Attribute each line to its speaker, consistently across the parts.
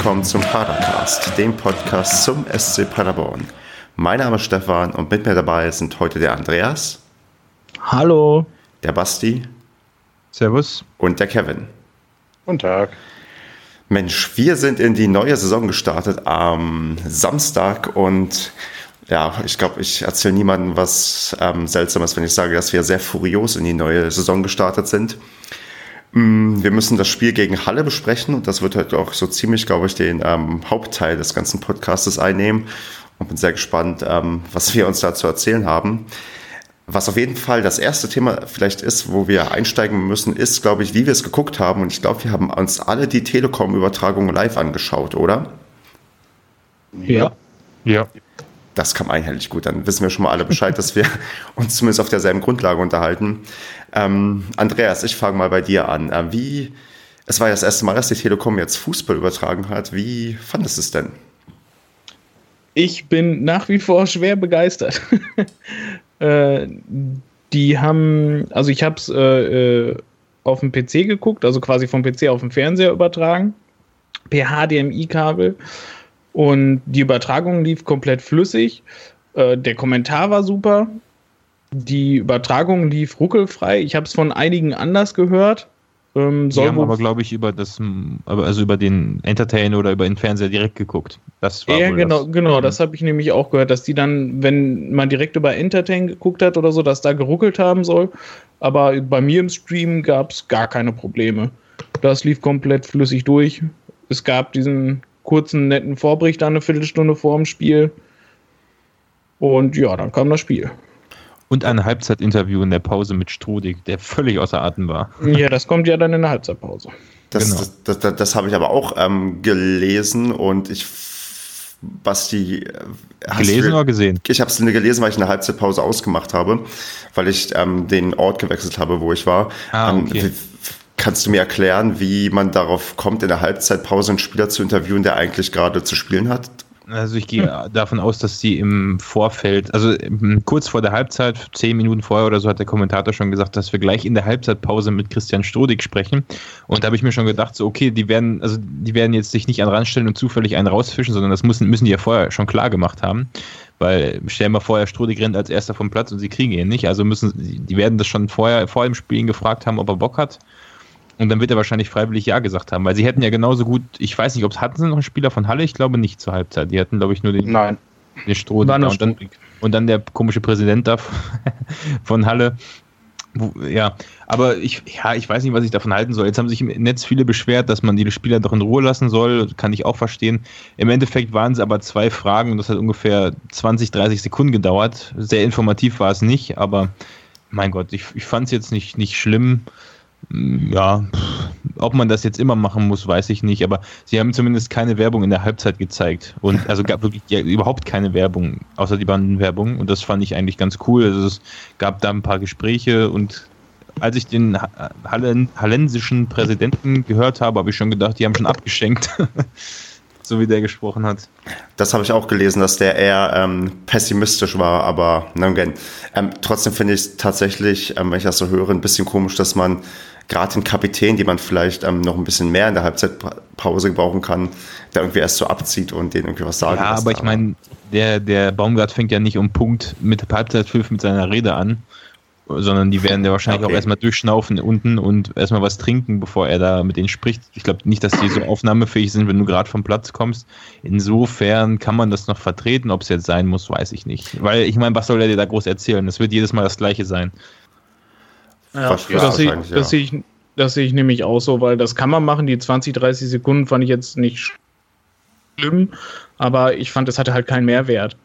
Speaker 1: willkommen zum Padercast, dem Podcast zum SC Paderborn. Mein Name ist Stefan und mit mir dabei sind heute der Andreas.
Speaker 2: Hallo.
Speaker 1: Der Basti.
Speaker 3: Servus.
Speaker 1: Und der Kevin.
Speaker 4: Guten Tag.
Speaker 1: Mensch, wir sind in die neue Saison gestartet am Samstag und ja, ich glaube, ich erzähle niemandem was ähm, Seltsames, wenn ich sage, dass wir sehr furios in die neue Saison gestartet sind. Mm, wir müssen das Spiel gegen Halle besprechen und das wird halt auch so ziemlich, glaube ich, den ähm, Hauptteil des ganzen Podcastes einnehmen und bin sehr gespannt, ähm, was wir uns dazu erzählen haben. Was auf jeden Fall das erste Thema vielleicht ist, wo wir einsteigen müssen, ist, glaube ich, wie wir es geguckt haben. Und ich glaube, wir haben uns alle die Telekom-Übertragung live angeschaut, oder?
Speaker 2: Ja.
Speaker 3: Ja.
Speaker 1: Das kam einhellig gut. Dann wissen wir schon mal alle Bescheid, dass wir uns zumindest auf derselben Grundlage unterhalten. Ähm, Andreas, ich fange mal bei dir an. Ähm, wie, es war ja das erste Mal, dass die Telekom jetzt Fußball übertragen hat. Wie fandest du es denn?
Speaker 2: Ich bin nach wie vor schwer begeistert. äh, die haben, also ich habe es äh, äh auf dem PC geguckt, also quasi vom PC auf den Fernseher übertragen, per HDMI-Kabel. Und die Übertragung lief komplett flüssig. Äh, der Kommentar war super. Die Übertragung lief ruckelfrei. Ich habe es von einigen anders gehört.
Speaker 3: Ähm, die haben aber, glaube ich, über das, also über den Entertain oder über den Fernseher direkt geguckt.
Speaker 2: Das war ja, genau, das. genau, das habe ich nämlich auch gehört, dass die dann, wenn man direkt über Entertain geguckt hat oder so, dass da geruckelt haben soll. Aber bei mir im Stream gab es gar keine Probleme. Das lief komplett flüssig durch. Es gab diesen kurzen, netten Vorbericht eine Viertelstunde vor dem Spiel. Und ja, dann kam das Spiel.
Speaker 3: Und ein Halbzeitinterview in der Pause mit Strudig, der völlig außer Atem war.
Speaker 2: Ja, das kommt ja dann in der Halbzeitpause.
Speaker 1: Das, genau. das, das, das, das habe ich aber auch ähm, gelesen und ich Basti.
Speaker 3: Äh, gelesen oder gesehen?
Speaker 1: Ich habe es gelesen, weil ich eine Halbzeitpause ausgemacht habe, weil ich ähm, den Ort gewechselt habe, wo ich war. Ah, ähm, okay. ähm, kannst du mir erklären, wie man darauf kommt, in der Halbzeitpause einen Spieler zu interviewen, der eigentlich gerade zu spielen hat?
Speaker 3: Also ich gehe davon aus, dass sie im Vorfeld, also kurz vor der Halbzeit, zehn Minuten vorher oder so, hat der Kommentator schon gesagt, dass wir gleich in der Halbzeitpause mit Christian Strodig sprechen. Und da habe ich mir schon gedacht, so okay, die werden, also die werden jetzt sich nicht an ranstellen und zufällig einen rausfischen, sondern das müssen, müssen die ja vorher schon klar gemacht haben. Weil stellen wir vorher, Strodig rennt als erster vom Platz und sie kriegen ihn nicht. Also müssen, die werden das schon vorher vor dem Spielen gefragt haben, ob er Bock hat. Und dann wird er wahrscheinlich freiwillig Ja gesagt haben, weil sie hätten ja genauso gut, ich weiß nicht, ob es hatten sie noch einen Spieler von Halle, ich glaube nicht zur Halbzeit. Die hatten, glaube ich, nur den,
Speaker 2: Nein.
Speaker 3: den Stroh. Und dann, und dann der komische Präsident da von Halle. Ja, aber ich, ja, ich weiß nicht, was ich davon halten soll. Jetzt haben sich im Netz viele beschwert, dass man die Spieler doch in Ruhe lassen soll. Kann ich auch verstehen. Im Endeffekt waren es aber zwei Fragen und das hat ungefähr 20, 30 Sekunden gedauert. Sehr informativ war es nicht, aber mein Gott, ich, ich fand es jetzt nicht, nicht schlimm ja, ob man das jetzt immer machen muss, weiß ich nicht, aber sie haben zumindest keine Werbung in der Halbzeit gezeigt und also gab wirklich ja, überhaupt keine Werbung, außer die Bandenwerbung und das fand ich eigentlich ganz cool. Also es gab da ein paar Gespräche und als ich den Hallen, hallensischen Präsidenten gehört habe, habe ich schon gedacht, die haben schon abgeschenkt. so wie der gesprochen hat.
Speaker 1: Das habe ich auch gelesen, dass der eher ähm, pessimistisch war, aber ähm, trotzdem finde ich es tatsächlich, ähm, wenn ich das so höre, ein bisschen komisch, dass man gerade den Kapitän, die man vielleicht ähm, noch ein bisschen mehr in der Halbzeitpause gebrauchen kann, der irgendwie erst so abzieht und den irgendwie was sagen
Speaker 3: Ja, aber ich meine, der, der Baumgart fängt ja nicht um Punkt mit Halbzeit 5 mit seiner Rede an, sondern die werden ja wahrscheinlich okay. auch erstmal durchschnaufen unten und erstmal was trinken, bevor er da mit denen spricht. Ich glaube nicht, dass die so aufnahmefähig sind, wenn du gerade vom Platz kommst. Insofern kann man das noch vertreten. Ob es jetzt sein muss, weiß ich nicht. Weil ich meine, was soll er dir da groß erzählen? Es wird jedes Mal das Gleiche sein.
Speaker 2: Ja, das, ja, sehe, das, sehe ich, das sehe ich nämlich auch so, weil das kann man machen. Die 20, 30 Sekunden fand ich jetzt nicht schlimm, aber ich fand, es hatte halt keinen Mehrwert.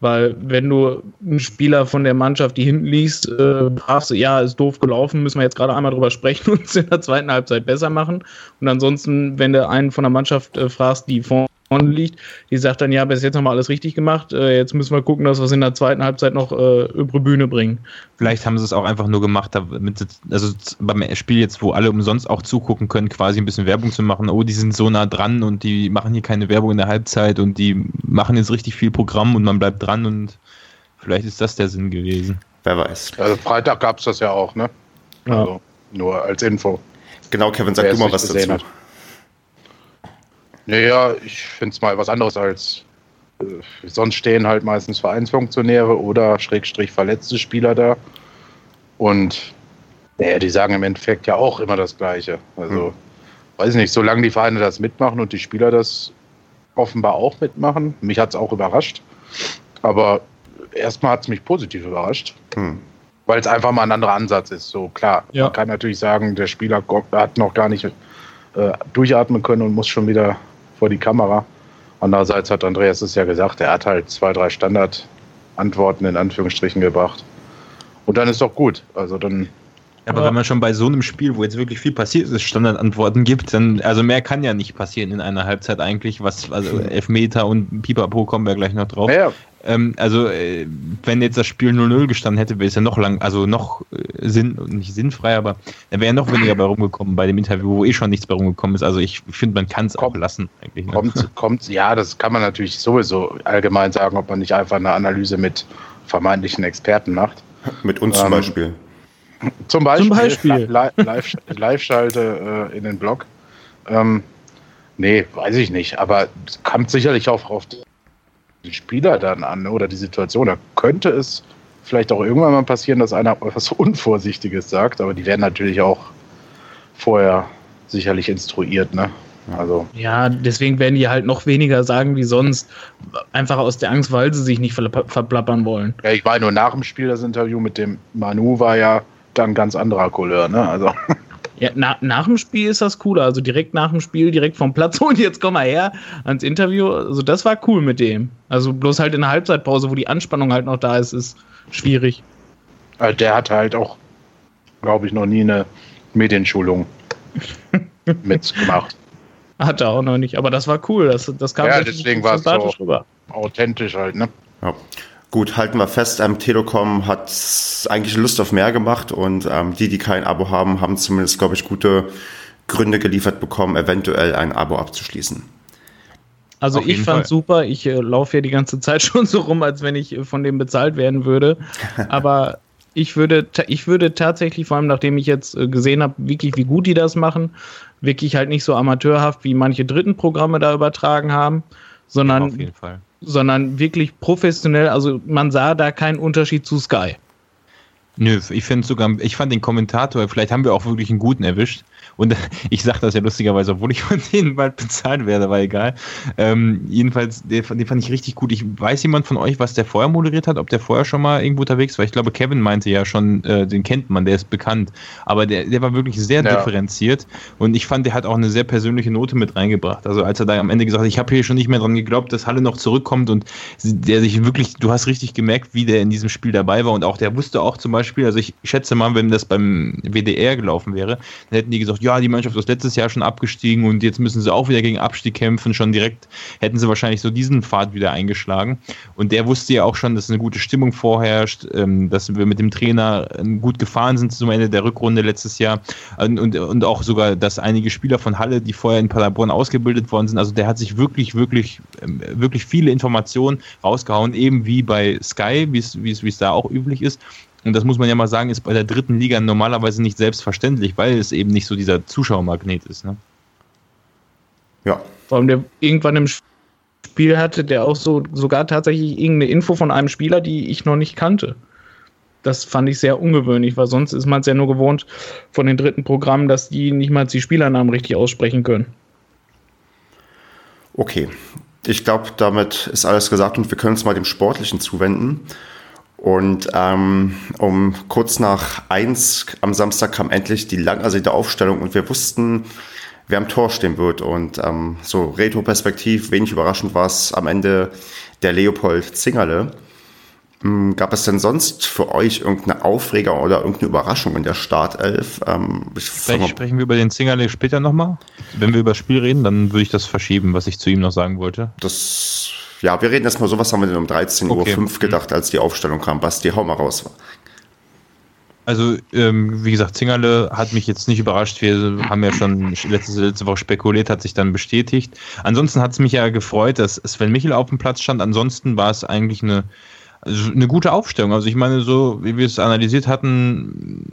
Speaker 2: Weil wenn du einen Spieler von der Mannschaft, die hinten liest, äh, fragst, ja, ist doof gelaufen, müssen wir jetzt gerade einmal drüber sprechen und es in der zweiten Halbzeit besser machen. Und ansonsten, wenn du einen von der Mannschaft äh, fragst, die vorne liegt, die sagt dann, ja, bis jetzt haben wir alles richtig gemacht, äh, jetzt müssen wir gucken, dass wir es in der zweiten Halbzeit noch äh, über Bühne bringen.
Speaker 3: Vielleicht haben sie es auch einfach nur gemacht, damit, also beim Spiel jetzt, wo alle umsonst auch zugucken können, quasi ein bisschen Werbung zu machen. Oh, die sind so nah dran und die machen hier keine Werbung in der Halbzeit und die machen jetzt richtig viel Programm und man bleibt dran und vielleicht ist das der Sinn gewesen.
Speaker 4: Wer weiß. Also Freitag gab es das ja auch, ne? Ja. Also nur als Info.
Speaker 1: Genau, Kevin, sag Wer du mal was dazu. Hat.
Speaker 4: Naja, ich finde es mal was anderes als äh, sonst stehen halt meistens Vereinsfunktionäre oder Schrägstrich verletzte Spieler da. Und naja, die sagen im Endeffekt ja auch immer das Gleiche. Also, hm. weiß ich nicht, solange die Vereine das mitmachen und die Spieler das offenbar auch mitmachen, mich hat es auch überrascht. Aber erstmal hat es mich positiv überrascht. Hm. Weil es einfach mal ein anderer Ansatz ist. So klar, ja. man kann natürlich sagen, der Spieler hat noch gar nicht äh, durchatmen können und muss schon wieder vor die Kamera. Andererseits hat Andreas es ja gesagt, er hat halt zwei, drei Standardantworten in Anführungsstrichen gebracht. Und dann ist doch gut. Also dann
Speaker 3: aber ja. wenn man schon bei so einem Spiel, wo jetzt wirklich viel passiert ist, Standardantworten gibt, dann, also mehr kann ja nicht passieren in einer Halbzeit eigentlich, was, also Elfmeter und Pipapo kommen wir gleich noch drauf. Ja, ja. Ähm, also, äh, wenn jetzt das Spiel 0-0 gestanden hätte, wäre es ja noch lang, also noch äh, sinn, nicht sinnfrei, aber da wäre ja noch weniger bei rumgekommen bei dem Interview, wo eh schon nichts bei rumgekommen ist. Also ich finde, man kann es auch lassen eigentlich.
Speaker 4: Ne? Kommt, kommt, ja, das kann man natürlich sowieso allgemein sagen, ob man nicht einfach eine Analyse mit vermeintlichen Experten macht.
Speaker 1: Mit uns ähm, zum Beispiel.
Speaker 4: Zum Beispiel, zum Beispiel. Live-Schalte äh, in den Blog. Ähm, nee, weiß ich nicht, aber es kommt sicherlich auch auf die Spieler dann an oder die Situation. Da könnte es vielleicht auch irgendwann mal passieren, dass einer etwas Unvorsichtiges sagt, aber die werden natürlich auch vorher sicherlich instruiert, ne?
Speaker 2: Also. Ja, deswegen werden die halt noch weniger sagen wie sonst. Einfach aus der Angst, weil sie sich nicht verplappern wollen.
Speaker 4: Ja, ich war nur nach dem Spiel, das Interview mit dem Manu war ja dann ganz anderer Couleur, ne? Also.
Speaker 2: Ja, na, nach dem Spiel ist das cooler. Also direkt nach dem Spiel, direkt vom Platz und jetzt komm mal her ans Interview. Also das war cool mit dem. Also bloß halt in der Halbzeitpause, wo die Anspannung halt noch da ist, ist schwierig.
Speaker 4: Also der hat halt auch, glaube ich, noch nie eine Medienschulung mitgemacht.
Speaker 2: Hat er auch noch nicht, aber das war cool. Das, das kam
Speaker 4: ja, deswegen war es so rüber. authentisch halt, ne? Ja.
Speaker 1: Gut, halten wir fest, ähm, Telekom hat eigentlich Lust auf mehr gemacht und ähm, die, die kein Abo haben, haben zumindest, glaube ich, gute Gründe geliefert bekommen, eventuell ein Abo abzuschließen.
Speaker 2: Also auf ich fand super, ich äh, laufe ja die ganze Zeit schon so rum, als wenn ich äh, von dem bezahlt werden würde. Aber ich würde, ich würde tatsächlich, vor allem nachdem ich jetzt äh, gesehen habe, wirklich wie gut die das machen, wirklich halt nicht so amateurhaft, wie manche dritten Programme da übertragen haben, sondern auf jeden Fall sondern wirklich professionell. Also man sah da keinen Unterschied zu Sky.
Speaker 3: Nö, ich finde sogar, ich fand den Kommentator, vielleicht haben wir auch wirklich einen guten erwischt. Und ich sage das ja lustigerweise, obwohl ich von denen bald bezahlt werde, aber egal. Ähm, jedenfalls, den, den, fand ich richtig gut. Ich weiß jemand von euch, was der vorher moderiert hat, ob der vorher schon mal irgendwo unterwegs war. Ich glaube, Kevin meinte ja schon, äh, den kennt man, der ist bekannt. Aber der, der war wirklich sehr ja. differenziert und ich fand, der hat auch eine sehr persönliche Note mit reingebracht. Also als er da am Ende gesagt hat, ich habe hier schon nicht mehr dran geglaubt, dass Halle noch zurückkommt und der sich wirklich, du hast richtig gemerkt, wie der in diesem Spiel dabei war und auch der wusste auch zum Beispiel, also ich schätze mal, wenn das beim WDR gelaufen wäre, dann hätten die gesagt, ja, die Mannschaft ist letztes Jahr schon abgestiegen und jetzt müssen sie auch wieder gegen Abstieg kämpfen. Schon direkt hätten sie wahrscheinlich so diesen Pfad wieder eingeschlagen. Und der wusste ja auch schon, dass eine gute Stimmung vorherrscht, ähm, dass wir mit dem Trainer ähm, gut gefahren sind zum Ende der Rückrunde letztes Jahr und, und, und auch sogar, dass einige Spieler von Halle, die vorher in Paderborn ausgebildet worden sind, also der hat sich wirklich, wirklich, ähm, wirklich viele Informationen rausgehauen, eben wie bei Sky, wie es da auch üblich ist. Und das muss man ja mal sagen, ist bei der dritten Liga normalerweise nicht selbstverständlich, weil es eben nicht so dieser Zuschauermagnet ist. Ne?
Speaker 2: Ja. Vor allem der irgendwann im Spiel hatte, der auch so sogar tatsächlich irgendeine Info von einem Spieler, die ich noch nicht kannte. Das fand ich sehr ungewöhnlich, weil sonst ist man es ja nur gewohnt von den dritten Programmen, dass die nicht mal die Spielernamen richtig aussprechen können.
Speaker 1: Okay, ich glaube, damit ist alles gesagt und wir können uns mal dem Sportlichen zuwenden. Und ähm, um kurz nach eins am Samstag kam endlich die langersehnte Aufstellung und wir wussten, wer am Tor stehen wird. Und ähm, so Retro-Perspektiv, wenig überraschend war es am Ende der Leopold Zingerle. Ähm, gab es denn sonst für euch irgendeine Aufreger oder irgendeine Überraschung in der Startelf?
Speaker 3: Ähm, Vielleicht sprechen wir über den Zingerle später nochmal. Wenn wir über das Spiel reden, dann würde ich das verschieben, was ich zu ihm noch sagen wollte.
Speaker 1: Das ja, wir reden erstmal so, was haben wir denn um 13.05 okay. Uhr gedacht, als die Aufstellung kam. Basti, hau mal raus.
Speaker 3: Also, ähm, wie gesagt, Zingerle hat mich jetzt nicht überrascht. Wir haben ja schon letzte, letzte Woche spekuliert, hat sich dann bestätigt. Ansonsten hat es mich ja gefreut, dass Sven Michel auf dem Platz stand. Ansonsten war es eigentlich eine Also eine gute Aufstellung. Also ich meine, so wie wir es analysiert hatten,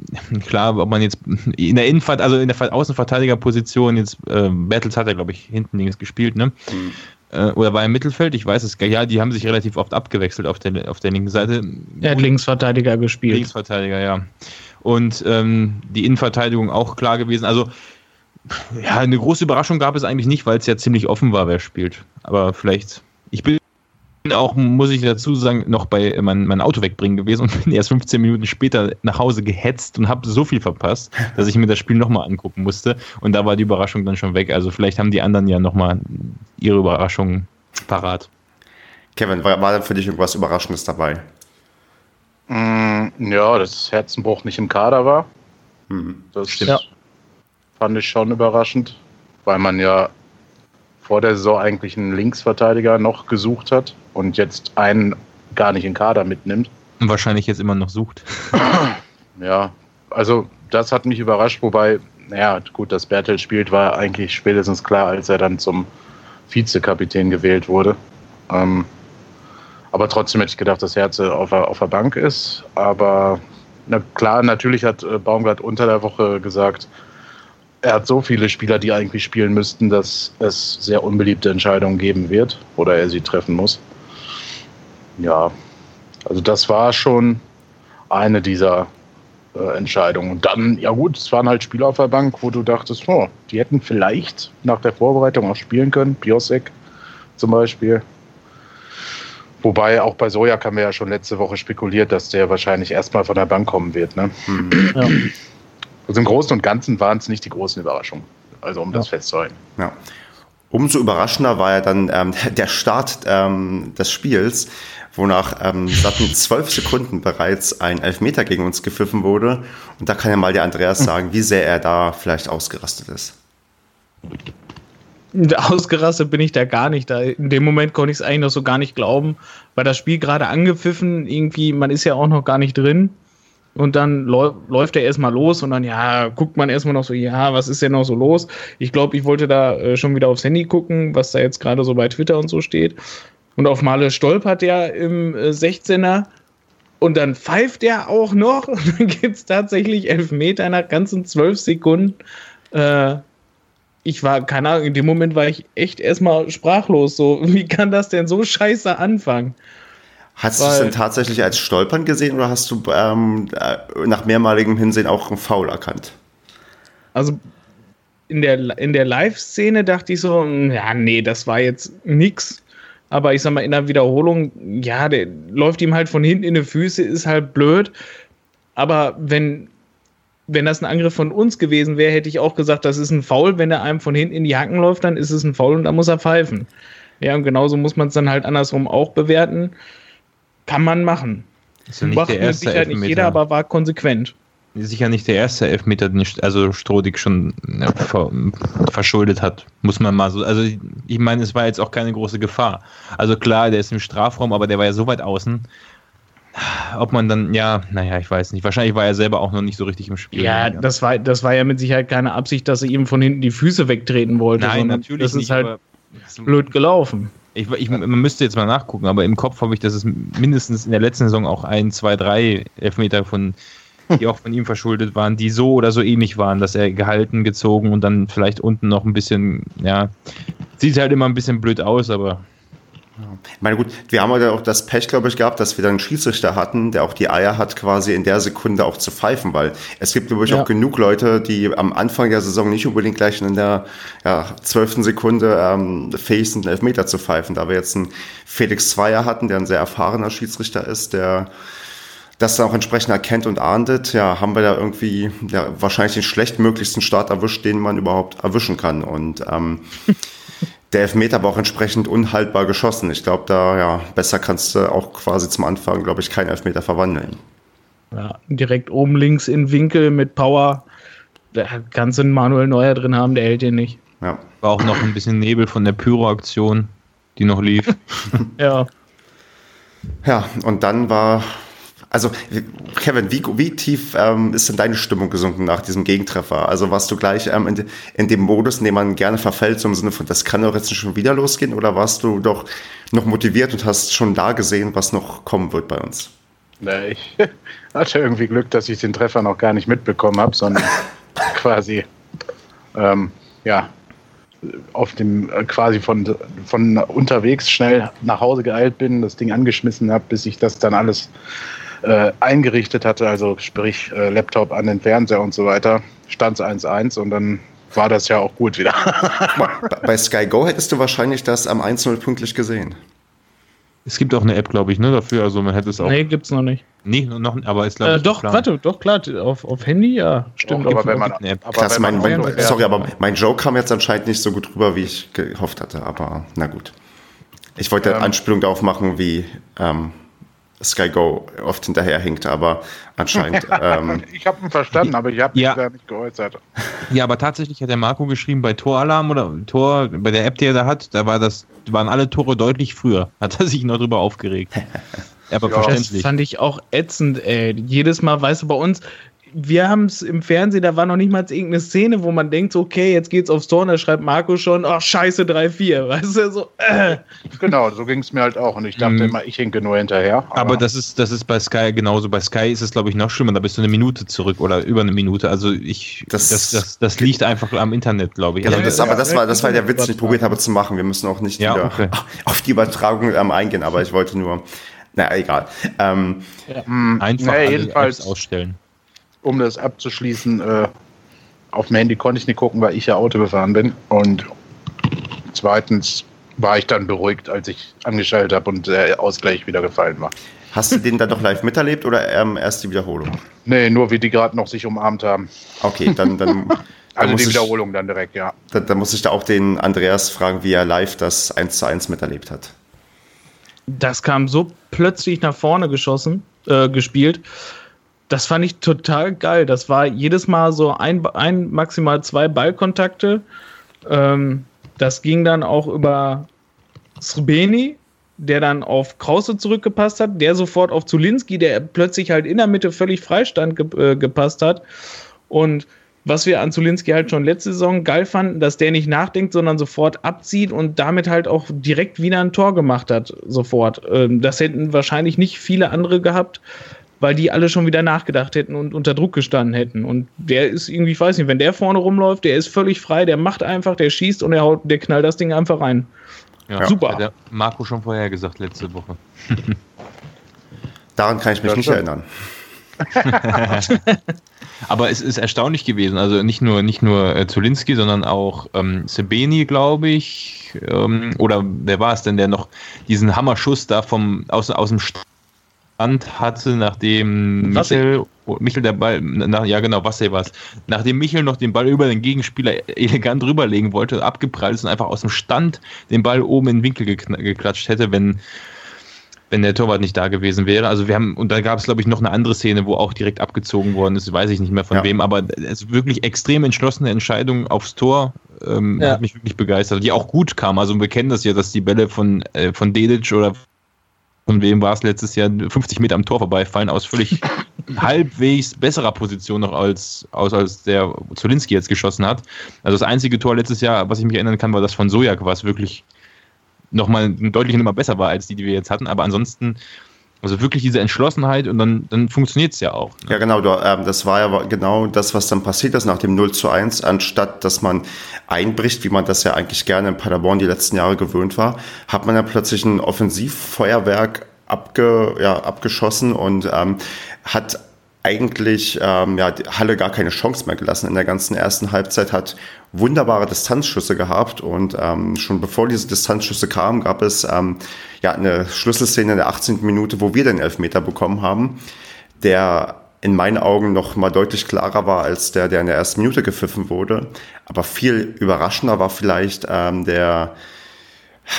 Speaker 3: klar, ob man jetzt in der Innenvert, also in der Außenverteidigerposition jetzt äh, Battles hat er, glaube ich, hinten links gespielt, ne? Mhm. Äh, oder war er im Mittelfeld? Ich weiß es gar nicht. Ja, die haben sich relativ oft abgewechselt auf der, auf der linken Seite.
Speaker 2: Er hat Linksverteidiger gespielt.
Speaker 3: Linksverteidiger, ja. Und ähm, die Innenverteidigung auch klar gewesen. Also ja, eine große Überraschung gab es eigentlich nicht, weil es ja ziemlich offen war, wer spielt. Aber vielleicht, ich bin auch, muss ich dazu sagen, noch bei mein, mein Auto wegbringen gewesen und bin erst 15 Minuten später nach Hause gehetzt und habe so viel verpasst, dass ich mir das Spiel nochmal angucken musste. Und da war die Überraschung dann schon weg. Also vielleicht haben die anderen ja nochmal ihre Überraschung parat.
Speaker 1: Kevin, war, war denn für dich irgendwas Überraschendes dabei?
Speaker 4: Mm, ja, dass Herzenbruch nicht im Kader war. Mhm. Das Stimmt. fand ich schon überraschend, weil man ja vor der Saison eigentlich einen Linksverteidiger noch gesucht hat und jetzt einen gar nicht in Kader mitnimmt.
Speaker 3: Und wahrscheinlich jetzt immer noch sucht.
Speaker 4: ja, also das hat mich überrascht, wobei, naja, gut, dass Bertel spielt, war eigentlich spätestens klar, als er dann zum Vizekapitän gewählt wurde. Ähm, aber trotzdem hätte ich gedacht, dass Herze auf der, auf der Bank ist. Aber na klar, natürlich hat äh, Baumgart unter der Woche gesagt, er hat so viele Spieler, die eigentlich spielen müssten, dass es sehr unbeliebte Entscheidungen geben wird oder er sie treffen muss. Ja, also das war schon eine dieser äh, Entscheidungen. Und dann, ja gut, es waren halt Spieler auf der Bank, wo du dachtest, oh, die hätten vielleicht nach der Vorbereitung auch spielen können. Piosek zum Beispiel. Wobei auch bei Sojak haben wir ja schon letzte Woche spekuliert, dass der wahrscheinlich erstmal von der Bank kommen wird. Ne? Mhm. Ja. Also im Großen und Ganzen waren es nicht die großen Überraschungen. Also um ja. das festzuhalten.
Speaker 1: Ja. Umso überraschender war ja dann ähm, der Start ähm, des Spiels, wonach ähm, satten zwölf Sekunden bereits ein Elfmeter gegen uns gepfiffen wurde. Und da kann ja mal der Andreas hm. sagen, wie sehr er da vielleicht ausgerastet ist.
Speaker 2: Ausgerastet bin ich da gar nicht. Da in dem Moment konnte ich es eigentlich noch so gar nicht glauben, weil das Spiel gerade angepfiffen, irgendwie, man ist ja auch noch gar nicht drin. Und dann läuft er erstmal los und dann, ja, guckt man erstmal noch so, ja, was ist denn noch so los? Ich glaube, ich wollte da äh, schon wieder aufs Handy gucken, was da jetzt gerade so bei Twitter und so steht. Und auf Male stolpert er im äh, 16er und dann pfeift er auch noch und dann gibt es tatsächlich elf Meter nach ganzen zwölf Sekunden. Äh, ich war, keine Ahnung, in dem Moment war ich echt erstmal sprachlos. So, wie kann das denn so scheiße anfangen?
Speaker 1: Hast du es denn tatsächlich als Stolpern gesehen oder hast du ähm, äh, nach mehrmaligem Hinsehen auch einen Foul erkannt?
Speaker 2: Also in der, in der Live-Szene dachte ich so, hm, ja, nee, das war jetzt nix. Aber ich sag mal, in der Wiederholung, ja, der läuft ihm halt von hinten in die Füße, ist halt blöd. Aber wenn, wenn das ein Angriff von uns gewesen wäre, hätte ich auch gesagt, das ist ein Foul. Wenn er einem von hinten in die Hacken läuft, dann ist es ein Foul und dann muss er pfeifen. Ja, und genauso muss man es dann halt andersrum auch bewerten. Kann man machen.
Speaker 3: Ist ja nicht Macht der erste sicher
Speaker 2: Elfmeter. nicht jeder, aber war konsequent.
Speaker 3: Sicher nicht der erste Elfmeter, den also Strodig schon ver, verschuldet hat, muss man mal so. Also ich meine, es war jetzt auch keine große Gefahr. Also klar, der ist im Strafraum, aber der war ja so weit außen. Ob man dann, ja, naja, ich weiß nicht. Wahrscheinlich war er selber auch noch nicht so richtig im Spiel.
Speaker 2: Ja, das war, das war ja mit Sicherheit keine Absicht, dass er ihm von hinten die Füße wegtreten wollte.
Speaker 3: Nein, natürlich
Speaker 2: das
Speaker 3: ist nicht,
Speaker 2: halt blöd gelaufen.
Speaker 3: Ich, ich, man müsste jetzt mal nachgucken, aber im Kopf habe ich, dass es mindestens in der letzten Saison auch ein, zwei, drei Elfmeter von, die auch von ihm verschuldet waren, die so oder so ähnlich waren, dass er gehalten, gezogen und dann vielleicht unten noch ein bisschen, ja, sieht halt immer ein bisschen blöd aus, aber
Speaker 1: ich meine, gut, wir haben heute auch das Pech, glaube ich, gehabt, dass wir dann einen Schiedsrichter hatten, der auch die Eier hat, quasi in der Sekunde auch zu pfeifen, weil es gibt, glaube ich, ja. auch genug Leute, die am Anfang der Saison nicht unbedingt gleich in der zwölften ja, Sekunde ähm, fähig sind, einen Elfmeter zu pfeifen. Da wir jetzt einen Felix Zweier hatten, der ein sehr erfahrener Schiedsrichter ist, der das dann auch entsprechend erkennt und ahndet, ja, haben wir da irgendwie ja, wahrscheinlich den schlechtmöglichsten Start erwischt, den man überhaupt erwischen kann. Und ähm, der Elfmeter war auch entsprechend unhaltbar geschossen. Ich glaube, da, ja, besser kannst du auch quasi zum Anfang, glaube ich, keinen Elfmeter verwandeln.
Speaker 2: Ja, direkt oben links in Winkel mit Power. Da kannst du einen Manuel Neuer drin haben, der hält den nicht.
Speaker 3: Ja. War auch noch ein bisschen Nebel von der Pyro-Aktion, die noch lief.
Speaker 2: ja.
Speaker 1: Ja, und dann war Also, Kevin, wie, wie tief ähm, ist denn deine Stimmung gesunken nach diesem Gegentreffer? Also warst du gleich ähm, in, in, dem Modus, in dem man gerne verfällt, so im Sinne von, das kann doch jetzt schon wieder losgehen? Oder warst du doch noch motiviert und hast schon da gesehen, was noch kommen wird bei uns?
Speaker 4: Nee, ich hatte irgendwie Glück, dass ich den Treffer noch gar nicht mitbekommen habe, sondern quasi ähm, ja, auf dem äh, quasi von, von unterwegs schnell nach Hause geeilt bin, das Ding angeschmissen habe, bis ich das dann alles äh, eingerichtet hatte, also sprich äh, Laptop an den Fernseher und so weiter, stand es 1-1 und dann war das ja auch gut wieder.
Speaker 1: Bei Sky Go hättest du wahrscheinlich das am 1-0 pünktlich gesehen.
Speaker 3: Es gibt auch eine App, glaube ich, ne, dafür. Also man hätte es auch.
Speaker 2: Nee, gibt es noch nicht.
Speaker 3: Nee, noch, aber ist
Speaker 2: glaube äh, Doch, warte, doch, klar, auf, auf Handy, ja,
Speaker 4: stimmt. Doch, aber wenn man,
Speaker 1: eine App. Aber Klasse, mein, mein, sorry, aber mein Joke kam jetzt anscheinend nicht so gut rüber, wie ich gehofft hatte, aber na gut. Ich wollte ähm, Anspielung darauf machen, wie ähm, Sky Go oft hinterherhinkt, aber anscheinend.
Speaker 4: Ähm, ich habe ihn verstanden, aber ich habe mich ja. da nicht geäußert.
Speaker 3: Ja, aber tatsächlich hat der Marco geschrieben, bei Toralarm oder Tor, bei der App, die er da hat, da war das, waren alle Tore deutlich früher. Hat er sich noch drüber aufgeregt.
Speaker 2: aber ja, verständlich. Das fand ich auch ätzend, ey. Jedes Mal, weißt du, bei uns, wir haben es im Fernsehen, da war noch nicht mal irgendeine Szene, wo man denkt, okay, jetzt geht's aufs Tor und da schreibt Marco schon, ach scheiße, 3-4, weißt du, so, äh.
Speaker 4: Genau, so ging es mir halt auch und ich dachte mhm. immer, ich hinke nur hinterher.
Speaker 3: Aber, aber, das ist, das ist bei Sky genauso, bei Sky ist es glaube ich noch schlimmer, da bist du eine Minute zurück oder über eine Minute, also ich, das, das, das, das liegt einfach am Internet, glaube ich.
Speaker 1: Genau, das, aber das war, das war der Witz, den ich probiert habe zu machen, wir müssen auch nicht ja, wieder okay. auf die Übertragung ähm, eingehen, aber ich wollte nur, na egal. Ähm,
Speaker 3: ja. Einfach nee, jedenfalls ausstellen
Speaker 4: um das abzuschließen, äh, auf dem Handy konnte ich nicht gucken, weil ich ja Auto gefahren bin. Und zweitens war ich dann beruhigt, als ich angeschaltet habe und der Ausgleich wieder gefallen war.
Speaker 1: Hast du den dann doch live miterlebt oder ähm, erst die Wiederholung?
Speaker 4: Nee, nur wie die gerade noch sich umarmt haben.
Speaker 1: Okay, dann. dann
Speaker 4: also die Wiederholung ich, dann direkt, ja.
Speaker 1: Dann, dann, muss ich da auch den Andreas fragen, wie er live das 1 zu 1 miterlebt hat.
Speaker 2: Das kam so plötzlich nach vorne geschossen, äh, gespielt das fand ich total geil. Das war jedes Mal so ein, ein maximal zwei Ballkontakte. Ähm, das ging dann auch über Srbeni, der dann auf Krause zurückgepasst hat, der sofort auf Zulinski, der plötzlich halt in der Mitte völlig Freistand ge äh, gepasst hat. Und was wir an Zulinski halt schon letzte Saison geil fanden, dass der nicht nachdenkt, sondern sofort abzieht und damit halt auch direkt wieder ein Tor gemacht hat, sofort. Ähm, das hätten wahrscheinlich nicht viele andere gehabt weil die alle schon wieder nachgedacht hätten und unter Druck gestanden hätten. Und der ist irgendwie, ich weiß nicht, wenn der vorne rumläuft, der ist völlig frei, der macht einfach, der schießt und der, haut, der knallt das Ding einfach rein.
Speaker 3: Ja, Super. Hat der Marco schon vorher gesagt letzte Woche.
Speaker 1: Daran kann ich mich nicht erinnern.
Speaker 3: Aber es ist erstaunlich gewesen. Also nicht nur, nicht nur äh, Zulinski, sondern auch ähm, Sebeni, glaube ich. Ähm, oder wer war es denn, der noch diesen Hammerschuss da vom, aus, aus dem St Hand hatte, nachdem Michel, Michel der Ball, na, ja genau, was war es, nachdem Michel noch den Ball über den Gegenspieler elegant rüberlegen wollte, abgeprallt ist und einfach aus dem Stand den Ball oben in den Winkel geklatscht hätte, wenn wenn der Torwart nicht da gewesen wäre. Also wir haben, und da gab es, glaube ich, noch eine andere Szene, wo auch direkt abgezogen worden ist, weiß ich nicht mehr von ja. wem, aber es ist wirklich extrem entschlossene Entscheidung aufs Tor. Ähm, ja. Hat mich wirklich begeistert, die auch gut kam. Also wir kennen das ja, dass die Bälle von, äh, von Dedic oder von wem war es letztes Jahr 50 Meter am Tor vorbeifallen, aus völlig halbwegs besserer Position noch als, als, als der Zolinski jetzt geschossen hat. Also das einzige Tor letztes Jahr, was ich mich erinnern kann, war das von Sojak, was wirklich nochmal deutlich immer besser war als die, die wir jetzt hatten. Aber ansonsten, also wirklich diese Entschlossenheit und dann, dann funktioniert es ja auch.
Speaker 1: Ne? Ja, genau. Ähm, das war ja genau das, was dann passiert ist nach dem 0 zu 1. Anstatt dass man einbricht, wie man das ja eigentlich gerne in Paderborn die letzten Jahre gewöhnt war, hat man ja plötzlich ein Offensivfeuerwerk abge, ja, abgeschossen und ähm, hat eigentlich ähm, ja, Halle gar keine Chance mehr gelassen in der ganzen ersten Halbzeit, hat wunderbare Distanzschüsse gehabt und ähm, schon bevor diese Distanzschüsse kamen, gab es ähm, ja eine Schlüsselszene in der 18. Minute, wo wir den Elfmeter bekommen haben, der in meinen Augen noch mal deutlich klarer war als der, der in der ersten Minute gepfiffen wurde. Aber viel überraschender war vielleicht ähm, der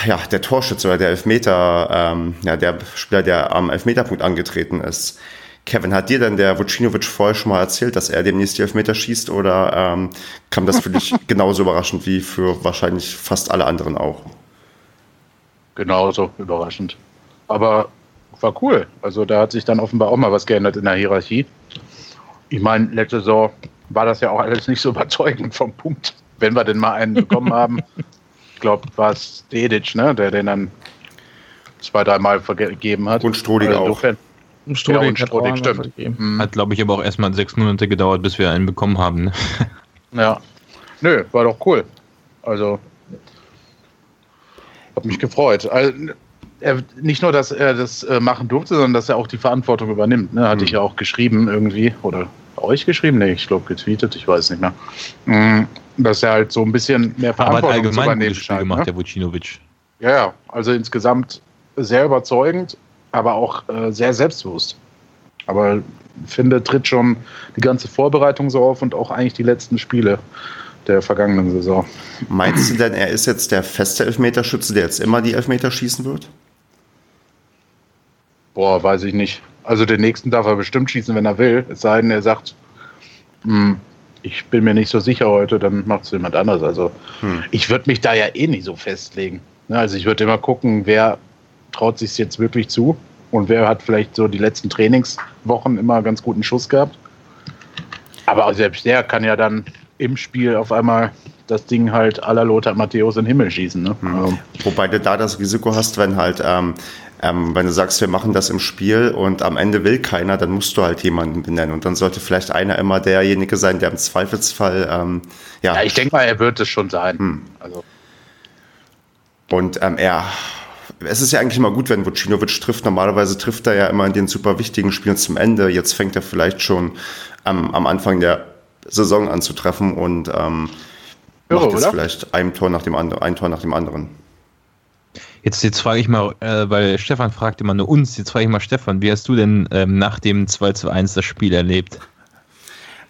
Speaker 1: ja, der Torschütze oder der Elfmeter, ähm, ja, der Spieler, der am Elfmeterpunkt angetreten ist. Kevin, hat dir denn der Vucinovic vorher schon mal erzählt, dass er demnächst die Elfmeter schießt oder ähm, kam das für dich genauso überraschend wie für wahrscheinlich fast alle anderen auch?
Speaker 4: Genauso überraschend. Aber war cool. Also da hat sich dann offenbar auch mal was geändert in der Hierarchie. Ich meine, letzte Saison war das ja auch alles nicht so überzeugend vom Punkt, wenn wir denn mal einen bekommen haben. Ich glaube, war es Dedic, ne, der den dann zwei, dreimal vergeben hat.
Speaker 1: Und Strodig also auch.
Speaker 3: Strodig, ja, und Strodig stimmt. Mhm. Hat, glaube ich, aber auch erstmal sechs Monate gedauert, bis wir einen bekommen haben. Ne?
Speaker 4: Ja. Nö, war doch cool. Also, hat mich gefreut. Also, er, nicht nur, dass er das äh, machen durfte, sondern dass er auch die Verantwortung übernimmt. Ne? Hatte mhm. ich ja auch geschrieben irgendwie. Oder euch geschrieben? Nee, ich glaube getweetet, ich weiß nicht mehr. Mhm. Dass er halt so ein bisschen mehr Verantwortung Aber allgemein übernehmen Spiel
Speaker 3: gemacht, ne? der Vucinovic.
Speaker 4: Ja, ja, also insgesamt sehr überzeugend, aber auch äh, sehr selbstbewusst. Aber finde, tritt schon die ganze Vorbereitung so auf und auch eigentlich die letzten Spiele der vergangenen Saison.
Speaker 1: Meinst du denn, er ist jetzt der feste Elfmeterschütze, der jetzt immer die Elfmeter schießen wird?
Speaker 4: Boah, weiß ich nicht. Also den nächsten darf er bestimmt schießen, wenn er will. Es sei denn, er sagt, hm, ich bin mir nicht so sicher heute, dann macht es jemand anders. Also hm. ich würde mich da ja eh nicht so festlegen. Ne, also ich würde immer gucken, wer traut sich jetzt wirklich zu und wer hat vielleicht so die letzten Trainingswochen immer ganz guten Schuss gehabt. Aber selbst der kann ja dann im Spiel auf einmal das Ding halt aller Lothar Matthäus in den Himmel schießen. Ne?
Speaker 1: Mhm. Also. Wobei du da das Risiko hast, wenn halt, ähm, ähm, wenn du sagst, wir machen das im Spiel und am Ende will keiner, dann musst du halt jemanden benennen. Und dann sollte vielleicht einer immer derjenige sein, der im Zweifelsfall. Ähm,
Speaker 4: ja. ja, ich denke mal, er wird es schon sein. Mhm. Also.
Speaker 1: Und ähm, er es ist ja eigentlich immer gut, wenn Vucinovic trifft. Normalerweise trifft er ja immer in den super wichtigen Spielen zum Ende. Jetzt fängt er vielleicht schon am, am Anfang der Saison an zu treffen und ähm, macht jetzt oder? vielleicht ein Tor nach dem anderen, ein Tor nach dem anderen.
Speaker 3: Jetzt, jetzt frage ich mal, äh, weil Stefan fragt immer nur uns, jetzt frage ich mal Stefan, wie hast du denn ähm, nach dem 2 zu 1 das Spiel erlebt?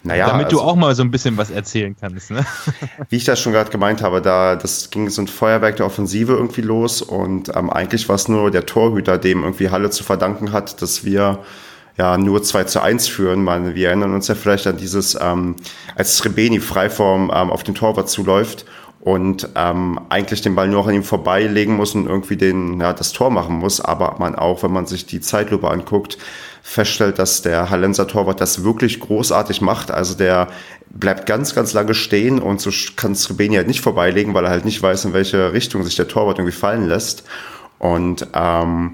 Speaker 3: Naja, Damit also, du auch mal so ein bisschen was erzählen kannst. Ne?
Speaker 1: Wie ich das schon gerade gemeint habe, da das ging so ein Feuerwerk der Offensive irgendwie los und ähm, eigentlich war es nur der Torhüter, dem irgendwie Halle zu verdanken hat, dass wir ja nur 2 zu 1 führen. Man, wir erinnern uns ja vielleicht an dieses, ähm, als Srebeni Freiform ähm, auf den Torwart zuläuft und ähm, eigentlich den Ball nur noch an ihm vorbeilegen muss und irgendwie den, ja, das Tor machen muss, aber man auch, wenn man sich die Zeitlupe anguckt, feststellt, dass der Hallenser Torwart das wirklich großartig macht. Also der bleibt ganz, ganz lange stehen und so kann Srebeni halt nicht vorbeilegen, weil er halt nicht weiß, in welche Richtung sich der Torwart irgendwie fallen lässt. Und ähm,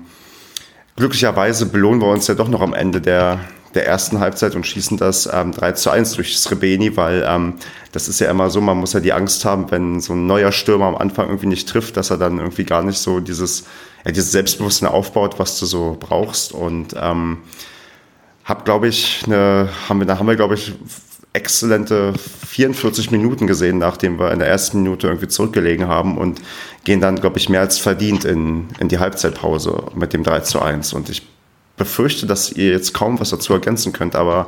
Speaker 1: glücklicherweise belohnen wir uns ja doch noch am Ende der, der ersten Halbzeit und schießen das ähm, 3 zu 1 durch Srebeni, weil ähm, das ist ja immer so, man muss ja die Angst haben, wenn so ein neuer Stürmer am Anfang irgendwie nicht trifft, dass er dann irgendwie gar nicht so dieses, ja, dieses Selbstbewusstsein aufbaut, was du so brauchst. Und ähm, hab, glaube ich, eine, haben wir, da haben wir, glaube ich, exzellente 44 Minuten gesehen, nachdem wir in der ersten Minute irgendwie zurückgelegen haben und gehen dann, glaube ich, mehr als verdient in, in die Halbzeitpause mit dem 3 zu 1. Und ich befürchte, dass ihr jetzt kaum was dazu ergänzen könnt, aber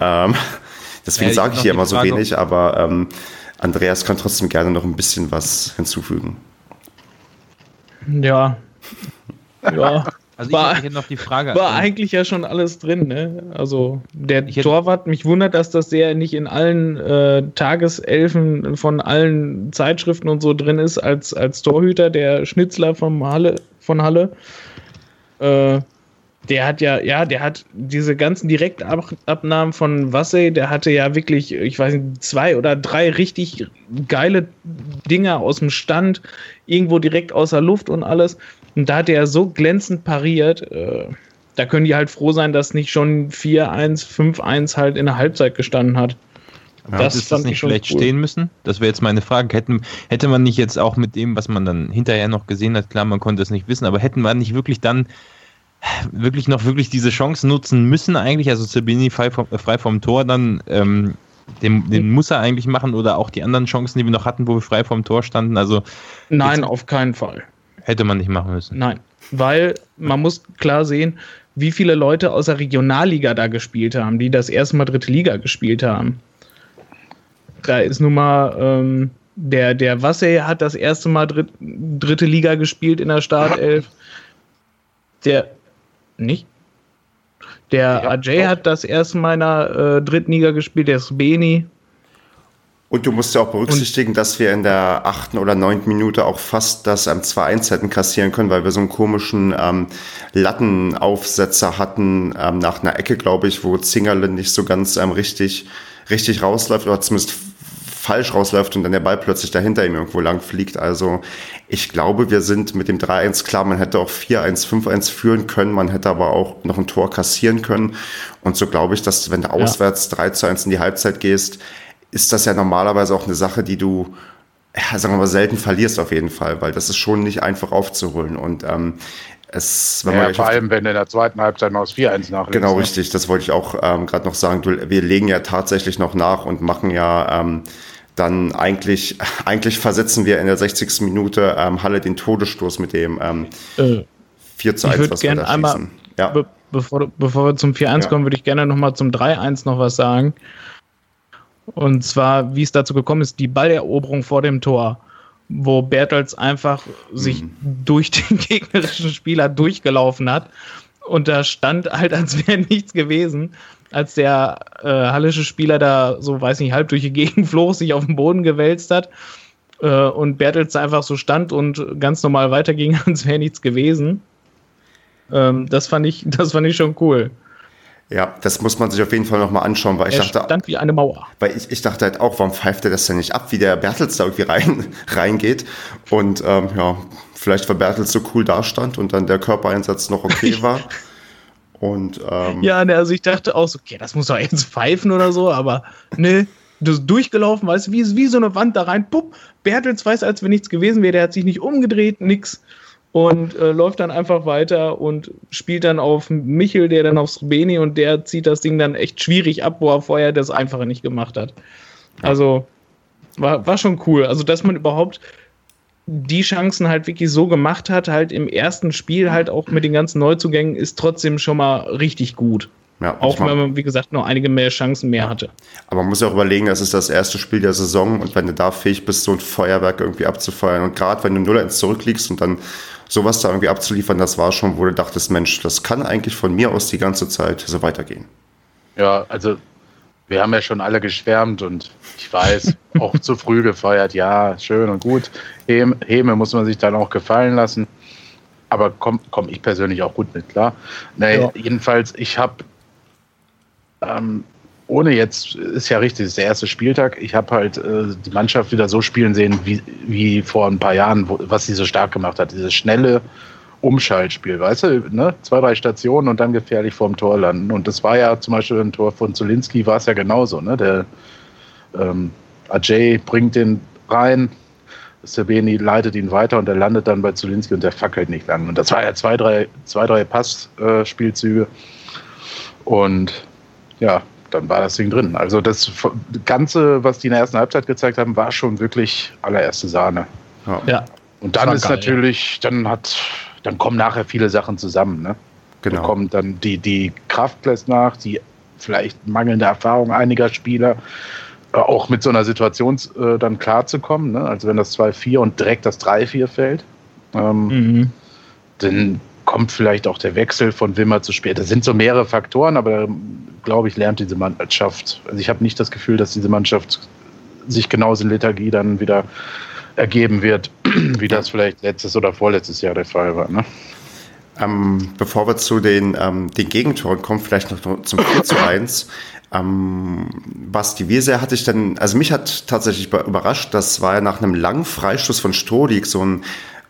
Speaker 1: ähm, deswegen ja, sage ich hier immer so wenig, aber ähm, Andreas kann trotzdem gerne noch ein bisschen was hinzufügen.
Speaker 2: Ja. Ja. Also war, ich noch die Frage. War also, eigentlich ja schon alles drin, ne? Also der Torwart, mich wundert, dass das sehr nicht in allen äh, Tageselfen von allen Zeitschriften und so drin ist, als, als Torhüter, der Schnitzler vom Halle, von Halle. Äh, der hat ja, ja, der hat diese ganzen Direktabnahmen von Wassey, der hatte ja wirklich, ich weiß nicht, zwei oder drei richtig geile Dinger aus dem Stand, irgendwo direkt außer Luft und alles. Und da hat er so glänzend pariert, äh, da können die halt froh sein, dass nicht schon 4-1, 5-1 halt in der Halbzeit gestanden hat.
Speaker 3: Ja, das ist das nicht vielleicht cool. stehen müssen? Das wäre jetzt meine Frage. Hätten, hätte man nicht jetzt auch mit dem, was man dann hinterher noch gesehen hat, klar, man konnte es nicht wissen, aber hätten wir nicht wirklich dann wirklich noch wirklich diese Chance nutzen müssen eigentlich, also Sabini frei vom, äh, frei vom Tor dann, ähm, den, den muss er eigentlich machen oder auch die anderen Chancen, die wir noch hatten, wo wir frei vom Tor standen. Also
Speaker 2: Nein, auf keinen Fall.
Speaker 3: Hätte man nicht machen müssen.
Speaker 2: Nein, weil man muss klar sehen, wie viele Leute aus der Regionalliga da gespielt haben, die das erste Mal dritte Liga gespielt haben. Da ist nun mal ähm, der, der Wassey hat das erste Mal dritt, dritte Liga gespielt in der Startelf. Der nicht? Der ja, Ajay hat das erste Mal in der äh, dritten Liga gespielt, der Sveni.
Speaker 1: Und du musst ja auch berücksichtigen, und dass wir in der achten oder neunten Minute auch fast das ähm, 2-1 hätten kassieren können, weil wir so einen komischen ähm, Lattenaufsetzer hatten ähm, nach einer Ecke, glaube ich, wo Zingerle nicht so ganz ähm, richtig, richtig rausläuft oder zumindest falsch rausläuft und dann der Ball plötzlich dahinter ihm irgendwo lang fliegt. Also ich glaube, wir sind mit dem 3-1 klar, man hätte auch 4-1, 5-1 führen können, man hätte aber auch noch ein Tor kassieren können. Und so glaube ich, dass wenn du auswärts 3 1 in die Halbzeit gehst, ist das ja normalerweise auch eine Sache, die du, ja, sagen wir mal, selten verlierst auf jeden Fall, weil das ist schon nicht einfach aufzuholen. Und ähm, es,
Speaker 4: wenn ja, vor allem, wenn du in der zweiten Halbzeit noch das 4-1 nachlegst.
Speaker 1: Genau, ne? richtig. Das wollte ich auch ähm, gerade noch sagen. Du, wir legen ja tatsächlich noch nach und machen ja ähm, dann eigentlich, eigentlich versetzen wir in der 60. Minute ähm, Halle den Todesstoß mit dem ähm, äh, 4 zu 1,
Speaker 2: ich was wir da einmal, ja. be bevor, bevor wir zum 4-1 ja. kommen, würde ich gerne nochmal zum 3-1 noch was sagen. Und zwar, wie es dazu gekommen ist, die Balleroberung vor dem Tor, wo Bertels einfach mhm. sich durch den gegnerischen Spieler durchgelaufen hat. Und da stand halt, als wäre nichts gewesen, als der äh, hallische Spieler da so, weiß nicht, halb durch die Gegend flog, sich auf den Boden gewälzt hat äh, und Bertels einfach so stand und ganz normal weiterging, als wäre nichts gewesen. Ähm, das, fand ich, das fand ich schon cool.
Speaker 1: Ja, das muss man sich auf jeden Fall nochmal anschauen, weil ich er dachte.
Speaker 2: stand wie eine Mauer.
Speaker 1: Weil ich, ich dachte halt auch, warum pfeift er das denn nicht ab, wie der Bertels da irgendwie rein, reingeht. Und ähm, ja, vielleicht weil Bertels so cool dastand und dann der Körpereinsatz noch okay war. Und, ähm,
Speaker 2: ja, ne, also ich dachte auch so, okay, das muss doch jetzt pfeifen oder so, aber ne, du durchgelaufen, weißt du, wie, wie so eine Wand da rein, pupp, Bertels weiß, als wenn nichts gewesen wäre, der hat sich nicht umgedreht, nix und äh, läuft dann einfach weiter und spielt dann auf Michel, der dann aufs Beni und der zieht das Ding dann echt schwierig ab, wo er vorher das Einfache nicht gemacht hat. Also war, war schon cool. Also, dass man überhaupt die Chancen halt wirklich so gemacht hat, halt im ersten Spiel halt auch mit den ganzen Neuzugängen, ist trotzdem schon mal richtig gut. Ja, auch wenn man, wie gesagt, noch einige mehr Chancen mehr hatte.
Speaker 1: Aber man muss ja auch überlegen, das ist das erste Spiel der Saison und wenn du da fähig bist, so ein Feuerwerk irgendwie abzufeuern und gerade wenn du 0-1 zurückliegst und dann sowas da irgendwie abzuliefern, das war schon, wo du dachtest, Mensch, das kann eigentlich von mir aus die ganze Zeit so weitergehen.
Speaker 4: Ja, also wir haben ja schon alle geschwärmt und ich weiß, auch zu früh gefeiert, ja, schön und gut. Häme muss man sich dann auch gefallen lassen. Aber komme komm ich persönlich auch gut mit klar. Nee, ja. Jedenfalls, ich habe ähm, ohne jetzt, ist ja richtig, ist der erste Spieltag. Ich habe halt äh, die Mannschaft wieder so spielen sehen, wie, wie vor ein paar Jahren, wo, was sie so stark gemacht hat. Dieses schnelle Umschaltspiel, weißt du, ne? zwei, drei Stationen und dann gefährlich vorm Tor landen. Und das war ja zum Beispiel ein Tor von Zulinski, war es ja genauso. Ne? Der ähm, Ajay bringt den rein, Sabeni leitet ihn weiter und er landet dann bei Zulinski und der fackelt nicht lang. Und das war ja zwei, drei, zwei, drei Passspielzüge. Äh, und ja, dann war das Ding drin. Also das Ganze, was die in der ersten Halbzeit gezeigt haben, war schon wirklich allererste Sahne. Ja. ja. Und dann ist geil, natürlich, ja. dann hat, dann kommen nachher viele Sachen zusammen. Ne? Genau. Da kommt dann die, die Kraft lässt nach, die vielleicht mangelnde Erfahrung einiger Spieler, äh, auch mit so einer Situation äh, dann klarzukommen. Ne? Also wenn das 2-4 und direkt das 3-4 fällt, ähm, mhm. dann kommt vielleicht auch der Wechsel von Wimmer zu spät. Das sind so mehrere Faktoren, aber glaube ich, lernt diese Mannschaft. Also ich habe nicht das Gefühl, dass diese Mannschaft sich genauso in Lethargie dann wieder ergeben wird, wie das vielleicht letztes oder vorletztes Jahr der Fall war. Ne?
Speaker 1: Ähm, bevor wir zu den, ähm, den Gegentoren kommen, vielleicht noch zum 4 zu 1. Ähm, Basti, wie sehr hatte ich denn, also mich hat tatsächlich überrascht, das war ja nach einem langen Freistoß von Strohlig so ein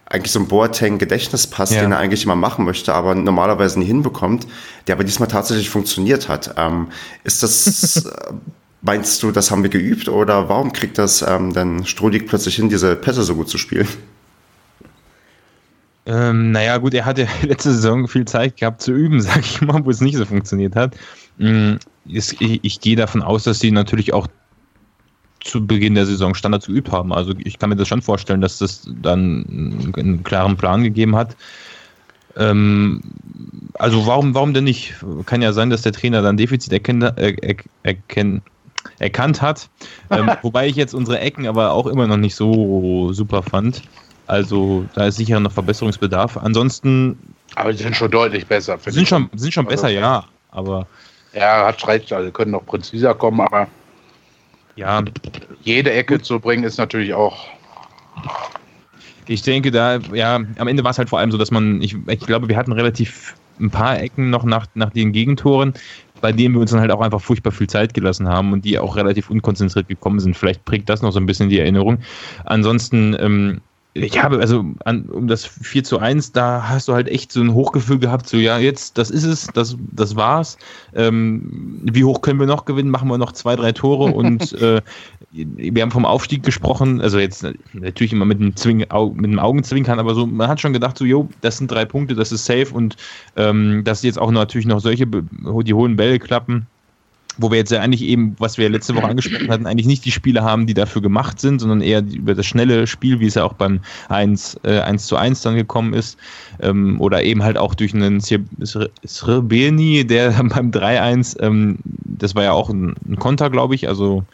Speaker 1: eigentlich so ein Boateng-Gedächtnispass, ja. den er eigentlich immer machen möchte, aber normalerweise nie hinbekommt, der aber diesmal tatsächlich funktioniert hat. Ähm, ist das, meinst du, das haben wir geübt oder warum kriegt das ähm, denn Strohlig plötzlich hin, diese Pässe so gut zu spielen?
Speaker 3: Ähm, naja, gut, er hatte letzte Saison viel Zeit gehabt zu üben, sag ich mal, wo es nicht so funktioniert hat. Mm, ich, ich gehe davon aus, dass sie natürlich auch zu Beginn der Saison Standards geübt haben. Also ich kann mir das schon vorstellen, dass das dann einen klaren Plan gegeben hat. Ähm, also warum, warum denn nicht? Kann ja sein, dass der Trainer dann Defizit erkennt, er, erkennt, erkannt hat. Ähm, wobei ich jetzt unsere Ecken aber auch immer noch nicht so super fand. Also da ist sicher noch Verbesserungsbedarf. Ansonsten.
Speaker 4: Aber die sind schon deutlich besser.
Speaker 3: Sind schon, sind schon besser, also, ja. Aber.
Speaker 4: Ja, hat recht. Also können noch präziser kommen, aber Ja. Jede Ecke zu bringen ist natürlich auch.
Speaker 3: Ich denke, da, ja, am Ende war es halt vor allem so, dass man, ich, ich glaube, wir hatten relativ ein paar Ecken noch nach, nach den Gegentoren, bei denen wir uns dann halt auch einfach furchtbar viel Zeit gelassen haben und die auch relativ unkonzentriert gekommen sind. Vielleicht prägt das noch so ein bisschen die Erinnerung. Ansonsten, ähm, ich habe, also an, um das 4 zu 1, da hast du halt echt so ein Hochgefühl gehabt, so ja, jetzt, das ist es, das, das war's. Ähm, wie hoch können wir noch gewinnen? Machen wir noch zwei, drei Tore und äh, wir haben vom Aufstieg gesprochen, also jetzt natürlich immer mit einem, Zwing, mit einem Augenzwinkern, aber so, man hat schon gedacht, so, jo, das sind drei Punkte, das ist safe und ähm, dass jetzt auch natürlich noch solche, die hohen Bälle klappen wo wir jetzt ja eigentlich eben, was wir letzte Woche angesprochen hatten, eigentlich nicht die Spiele haben, die dafür gemacht sind, sondern eher über das schnelle Spiel, wie es ja auch beim 1, äh, 1 zu 1 dann gekommen ist. Ähm, oder eben halt auch durch einen Srebeni, der beim 3-1, ähm, das war ja auch ein, ein Konter, glaube ich, also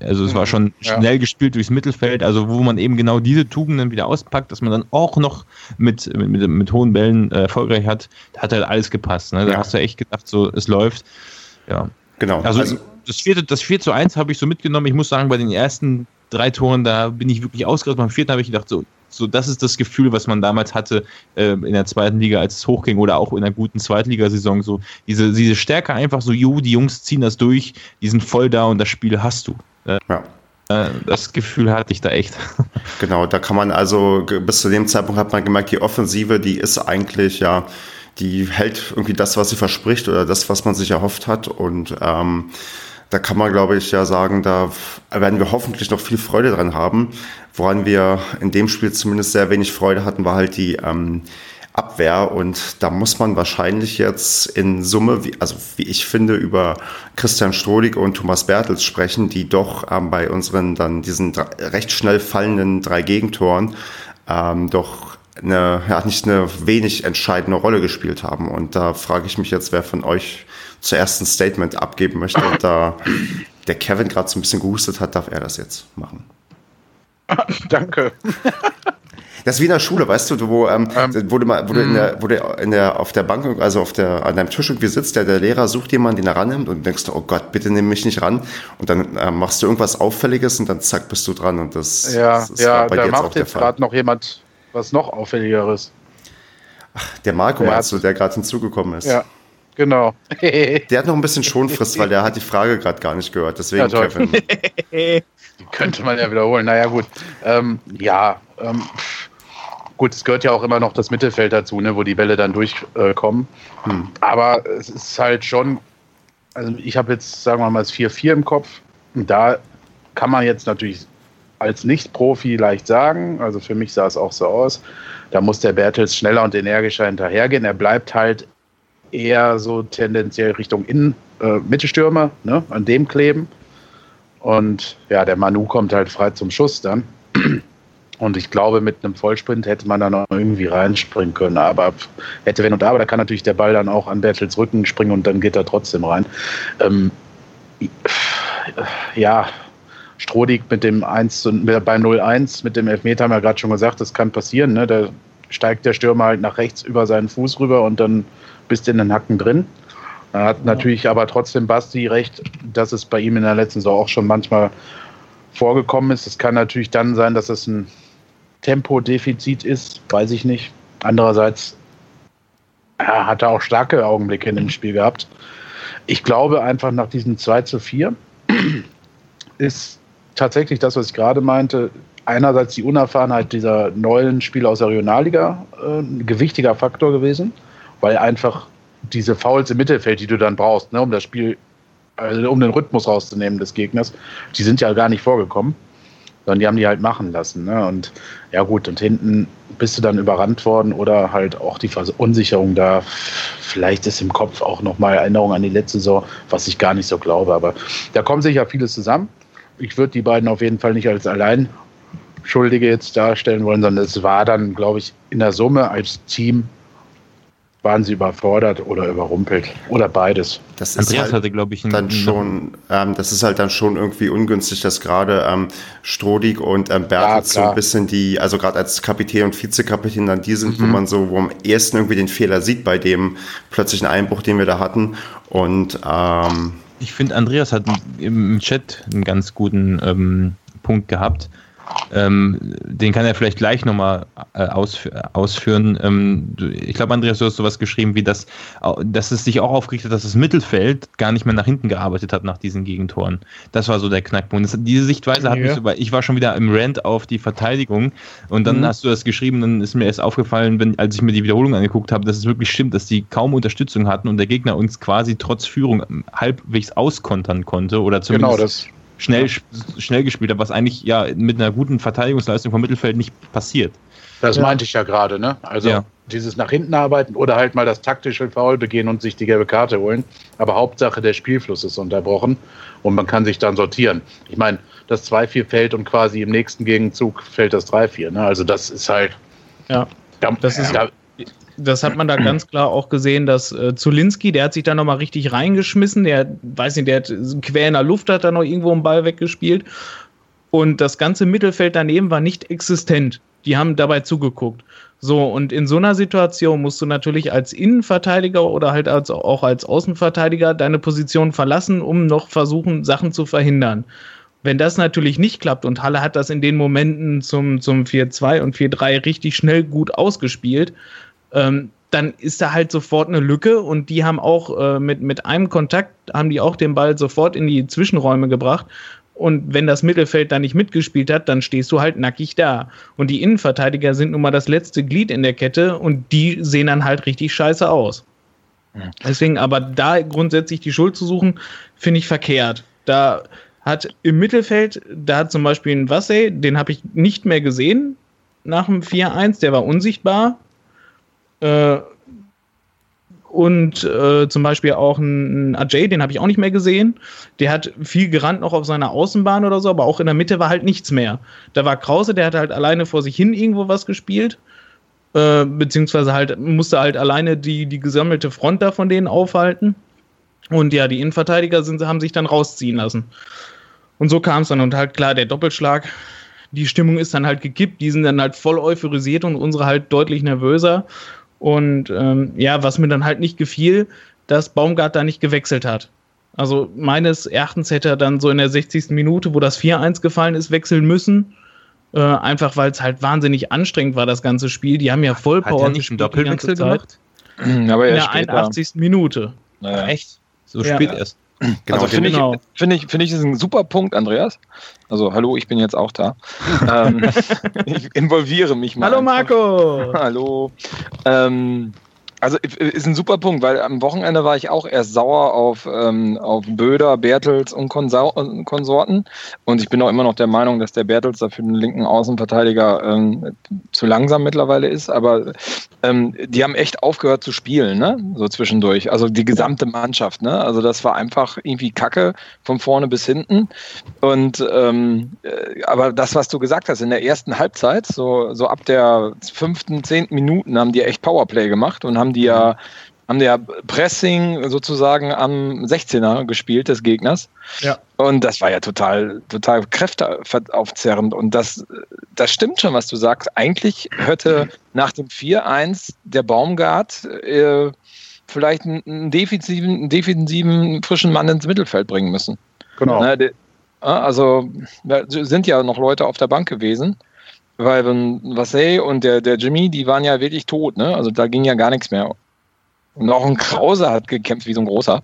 Speaker 3: also es war schon schnell ja. gespielt durchs Mittelfeld, also wo man eben genau diese Tugenden wieder auspackt, dass man dann auch noch mit, mit, mit hohen Bällen äh, erfolgreich hat, da hat halt alles gepasst. Ne? Da ja. hast du echt gedacht, so es läuft. Ja. Genau. Also, also das, vierte, das 4 zu 1 habe ich so mitgenommen. Ich muss sagen, bei den ersten drei Toren, da bin ich wirklich ausgerastet. Beim vierten habe ich gedacht, so, so, das ist das Gefühl, was man damals hatte äh, in der zweiten Liga, als es hochging oder auch in einer guten Zweitligasaison. So diese, diese Stärke einfach so, jo, die Jungs ziehen das durch, die sind voll da und das Spiel hast du. Äh, ja. Äh, das Gefühl hatte ich da echt.
Speaker 1: Genau, da kann man also, bis zu dem Zeitpunkt hat man gemerkt, die Offensive, die ist eigentlich ja die hält irgendwie das, was sie verspricht oder das, was man sich erhofft hat. Und ähm, da kann man, glaube ich, ja sagen, da werden wir hoffentlich noch viel Freude dran haben. Woran wir in dem Spiel zumindest sehr wenig Freude hatten, war halt die ähm, Abwehr. Und da muss man wahrscheinlich jetzt in Summe, wie, also wie ich finde, über Christian Strodig und Thomas Bertels sprechen, die doch ähm, bei unseren dann diesen recht schnell fallenden drei Gegentoren ähm, doch eine, ja, nicht eine wenig entscheidende Rolle gespielt haben. Und da frage ich mich jetzt, wer von euch zuerst ein Statement abgeben möchte. Und da der Kevin gerade so ein bisschen gehustet hat, darf er das jetzt machen.
Speaker 4: Danke.
Speaker 1: Das ist wie in der Schule, weißt du, wo, ähm, ähm, wo du, mal, wo du, in der, wo du in der, auf der Bank, also auf der, an deinem Tisch irgendwie sitzt, der, der Lehrer sucht jemanden, den er rannimmt und denkst, oh Gott, bitte nimm mich nicht ran. Und dann äh, machst du irgendwas Auffälliges und dann zack, bist du dran. Und das,
Speaker 4: ja,
Speaker 1: das
Speaker 4: ist ja, bei da jetzt macht jetzt gerade noch jemand was noch auffälligeres.
Speaker 1: Ach, der Marco der meinst du, der gerade hinzugekommen ist.
Speaker 4: Ja, genau.
Speaker 1: der hat noch ein bisschen Schonfrist, weil der hat die Frage gerade gar nicht gehört. Deswegen, ja, Kevin.
Speaker 4: die könnte man ja wiederholen. Naja, gut. Ähm, ja, ähm, gut, es gehört ja auch immer noch das Mittelfeld dazu, ne, wo die Bälle dann durchkommen. Äh, hm. Aber es ist halt schon, also ich habe jetzt, sagen wir mal, das 4-4 im Kopf. Und da kann man jetzt natürlich als Nicht-Profi leicht sagen. Also für mich sah es auch so aus. Da muss der Bertels schneller und energischer hinterhergehen. Er bleibt halt eher so tendenziell Richtung Innen, äh, Mittelstürmer, ne, an dem kleben. Und ja, der Manu kommt halt frei zum Schuss dann. Und ich glaube, mit einem Vollsprint hätte man da noch irgendwie reinspringen können. Aber hätte wenn und aber, da kann natürlich der Ball dann auch an Bertels Rücken springen und dann geht er trotzdem rein. Ähm, ja, Strodig mit dem 1 beim 0-1 mit dem Elfmeter haben wir gerade schon gesagt, das kann passieren. Ne? Da steigt der Stürmer halt nach rechts über seinen Fuß rüber und dann bist du in den Hacken drin. Da hat natürlich aber trotzdem Basti recht, dass es bei ihm in der letzten Saison auch schon manchmal vorgekommen ist. Es kann natürlich dann sein, dass es ein Tempodefizit ist, weiß ich nicht. Andererseits ja, hat er auch starke Augenblicke in dem Spiel gehabt. Ich glaube einfach nach diesem 2 zu 4 ist tatsächlich das, was ich gerade meinte. Einerseits die Unerfahrenheit dieser neuen Spieler aus der Regionalliga äh, ein gewichtiger Faktor gewesen, weil einfach diese Fouls im Mittelfeld, die du dann brauchst, ne, um das Spiel, also um den Rhythmus rauszunehmen des Gegners, die sind ja gar nicht vorgekommen, sondern die haben die halt machen lassen. Ne? Und ja gut, und hinten bist du dann überrannt worden oder halt auch die Verunsicherung da. Vielleicht ist im Kopf auch nochmal Erinnerung an die letzte Saison, was ich gar nicht so glaube. Aber da kommen sicher vieles zusammen ich würde die beiden auf jeden Fall nicht als allein Schuldige jetzt darstellen wollen, sondern es war dann, glaube ich, in der Summe als Team waren sie überfordert oder überrumpelt oder beides.
Speaker 1: Das ist Andreas halt hatte, glaube ich, dann schon, ähm, das ist halt dann schon irgendwie ungünstig, dass gerade ähm, Strodig und ähm, Bertels ja, so ein bisschen die, also gerade als Kapitän und Vizekapitän dann die sind, mhm. wo man so, wo am ersten irgendwie den Fehler sieht bei dem plötzlichen Einbruch, den wir da hatten. Und ähm,
Speaker 3: Ich finde, Andreas hat im Chat einen ganz guten ähm, Punkt gehabt. Ähm, den kann er vielleicht gleich nochmal äh, ausf ausführen. Ähm, ich glaube, Andreas, du hast sowas geschrieben, wie das, dass es sich auch aufgerichtet hat, dass das Mittelfeld gar nicht mehr nach hinten gearbeitet hat nach diesen Gegentoren. Das war so der Knackpunkt. Das, diese Sichtweise hat ja. mich so, weil ich war schon wieder im Rant auf die Verteidigung und dann mhm. hast du das geschrieben, dann ist mir erst aufgefallen, wenn, als ich mir die Wiederholung angeguckt habe, dass es wirklich stimmt, dass die kaum Unterstützung hatten und der Gegner uns quasi trotz Führung halbwegs auskontern konnte oder
Speaker 4: zumindest. Genau, das
Speaker 3: schnell, schnell gespielt hat, was eigentlich ja mit einer guten Verteidigungsleistung vom Mittelfeld nicht passiert.
Speaker 4: Das ja. meinte ich ja gerade, ne? Also ja. dieses nach hinten arbeiten oder halt mal das taktische Foul begehen und sich die gelbe Karte holen. Aber Hauptsache der Spielfluss ist unterbrochen und man kann sich dann sortieren. Ich meine, das 2-4 fällt und quasi im nächsten Gegenzug fällt das 3-4. Ne? Also das ist halt.
Speaker 2: Ja. das ist, da, das hat man da ganz klar auch gesehen, dass äh, Zulinski, der hat sich da nochmal richtig reingeschmissen. Der, weiß nicht, der hat quer in der Luft hat da noch irgendwo einen Ball weggespielt. Und das ganze Mittelfeld daneben war nicht existent. Die haben dabei zugeguckt. So, und in so einer Situation musst du natürlich als Innenverteidiger oder halt als, auch als Außenverteidiger deine Position verlassen, um noch versuchen, Sachen zu verhindern. Wenn das natürlich nicht klappt und Halle hat das in den Momenten zum, zum 4-2 und 4-3 richtig schnell gut ausgespielt, ähm, dann ist da halt sofort eine Lücke und die haben auch äh, mit, mit einem Kontakt, haben die auch den Ball sofort in die Zwischenräume gebracht. Und wenn das Mittelfeld da nicht mitgespielt hat, dann stehst du halt nackig da. Und die Innenverteidiger sind nun mal das letzte Glied in der Kette und die sehen dann halt richtig scheiße aus. Deswegen, aber da grundsätzlich die Schuld zu suchen, finde ich verkehrt. Da hat im Mittelfeld, da hat zum Beispiel ein Wassey, den habe ich nicht mehr gesehen nach dem 4-1, der war unsichtbar. Äh, und äh, zum Beispiel auch ein, ein Ajay, den habe ich auch nicht mehr gesehen. Der hat viel gerannt noch auf seiner Außenbahn oder so, aber auch in der Mitte war halt nichts mehr. Da war Krause, der hat halt alleine vor sich hin irgendwo was gespielt. Äh, beziehungsweise halt musste halt alleine die, die gesammelte Front da von denen aufhalten. Und ja, die Innenverteidiger sind, haben sich dann rausziehen lassen. Und so kam es dann. Und halt klar, der Doppelschlag, die Stimmung ist dann halt gekippt. Die sind dann halt voll euphorisiert und unsere halt deutlich nervöser. Und ähm, ja, was mir dann halt nicht gefiel, dass Baumgart da nicht gewechselt hat. Also meines Erachtens hätte er dann so in der 60. Minute, wo das 4-1 gefallen ist, wechseln müssen. Äh, einfach weil es halt wahnsinnig anstrengend war, das ganze Spiel. Die haben ja voll
Speaker 3: Power Hat er nicht einen Doppelwechsel gemacht?
Speaker 2: Aber in der 81. Minute.
Speaker 3: Naja. Echt? So ja. spät erst.
Speaker 4: Genau, also finde genau. ich, finde ich, finde ich, ist ein super Punkt, Andreas. Also hallo, ich bin jetzt auch da. ähm, ich involviere mich
Speaker 2: mal. Hallo einfach. Marco.
Speaker 4: hallo. Ähm, also ist ein super Punkt, weil am Wochenende war ich auch erst sauer auf, ähm, auf Böder, Bertels und Konsau Konsorten. Und ich bin auch immer noch der Meinung, dass der Bertels da für den linken Außenverteidiger ähm, zu langsam mittlerweile ist. Aber ähm, die haben echt aufgehört zu spielen, ne? So zwischendurch. Also die gesamte Mannschaft, ne? Also das war einfach irgendwie Kacke von vorne bis hinten. Und ähm, äh, aber das, was du gesagt hast, in der ersten Halbzeit, so, so ab der fünften, zehnten Minuten haben die echt Powerplay gemacht und haben haben die ja, haben die ja Pressing sozusagen am 16er gespielt des Gegners. Ja. Und das war ja total, total kräfteaufzerrend. Und das, das stimmt schon, was du sagst. Eigentlich hätte nach dem 4-1 der Baumgart äh, vielleicht einen defensiven, einen defensiven frischen Mann ins Mittelfeld bringen müssen.
Speaker 3: Genau.
Speaker 4: Na, de, also da sind ja noch Leute auf der Bank gewesen. Weil Vassey und der, der Jimmy, die waren ja wirklich tot, ne? Also da ging ja gar nichts mehr. Und auch ein Krause hat gekämpft wie so ein großer.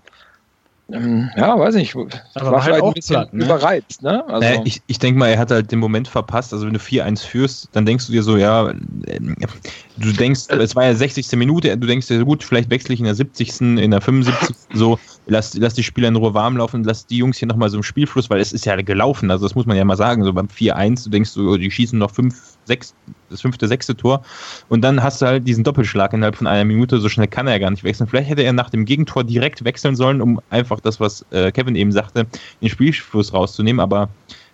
Speaker 4: Ähm, ja, weiß nicht.
Speaker 3: Aber war vielleicht auch ein bisschen platt, ne? überreizt. Ne? Also naja, ich ich denke mal, er hat halt den Moment verpasst. Also wenn du 4-1 führst, dann denkst du dir so, ja, du denkst, es war ja 60. Minute, du denkst dir, gut, vielleicht wechsle ich in der 70., in der 75. so, lass, lass die Spieler in Ruhe warm laufen, lass die Jungs hier nochmal so im Spielfluss, weil es ist ja gelaufen. Also das muss man ja mal sagen. So beim 4-1, du denkst so, die schießen noch 5, 6, das fünfte, sechste Tor. Und dann hast du halt diesen Doppelschlag innerhalb von einer Minute. So schnell kann er ja gar nicht wechseln. Vielleicht hätte er nach dem Gegentor direkt wechseln sollen, um einfach das, was äh, Kevin eben sagte, den Spielfluss rauszunehmen. Aber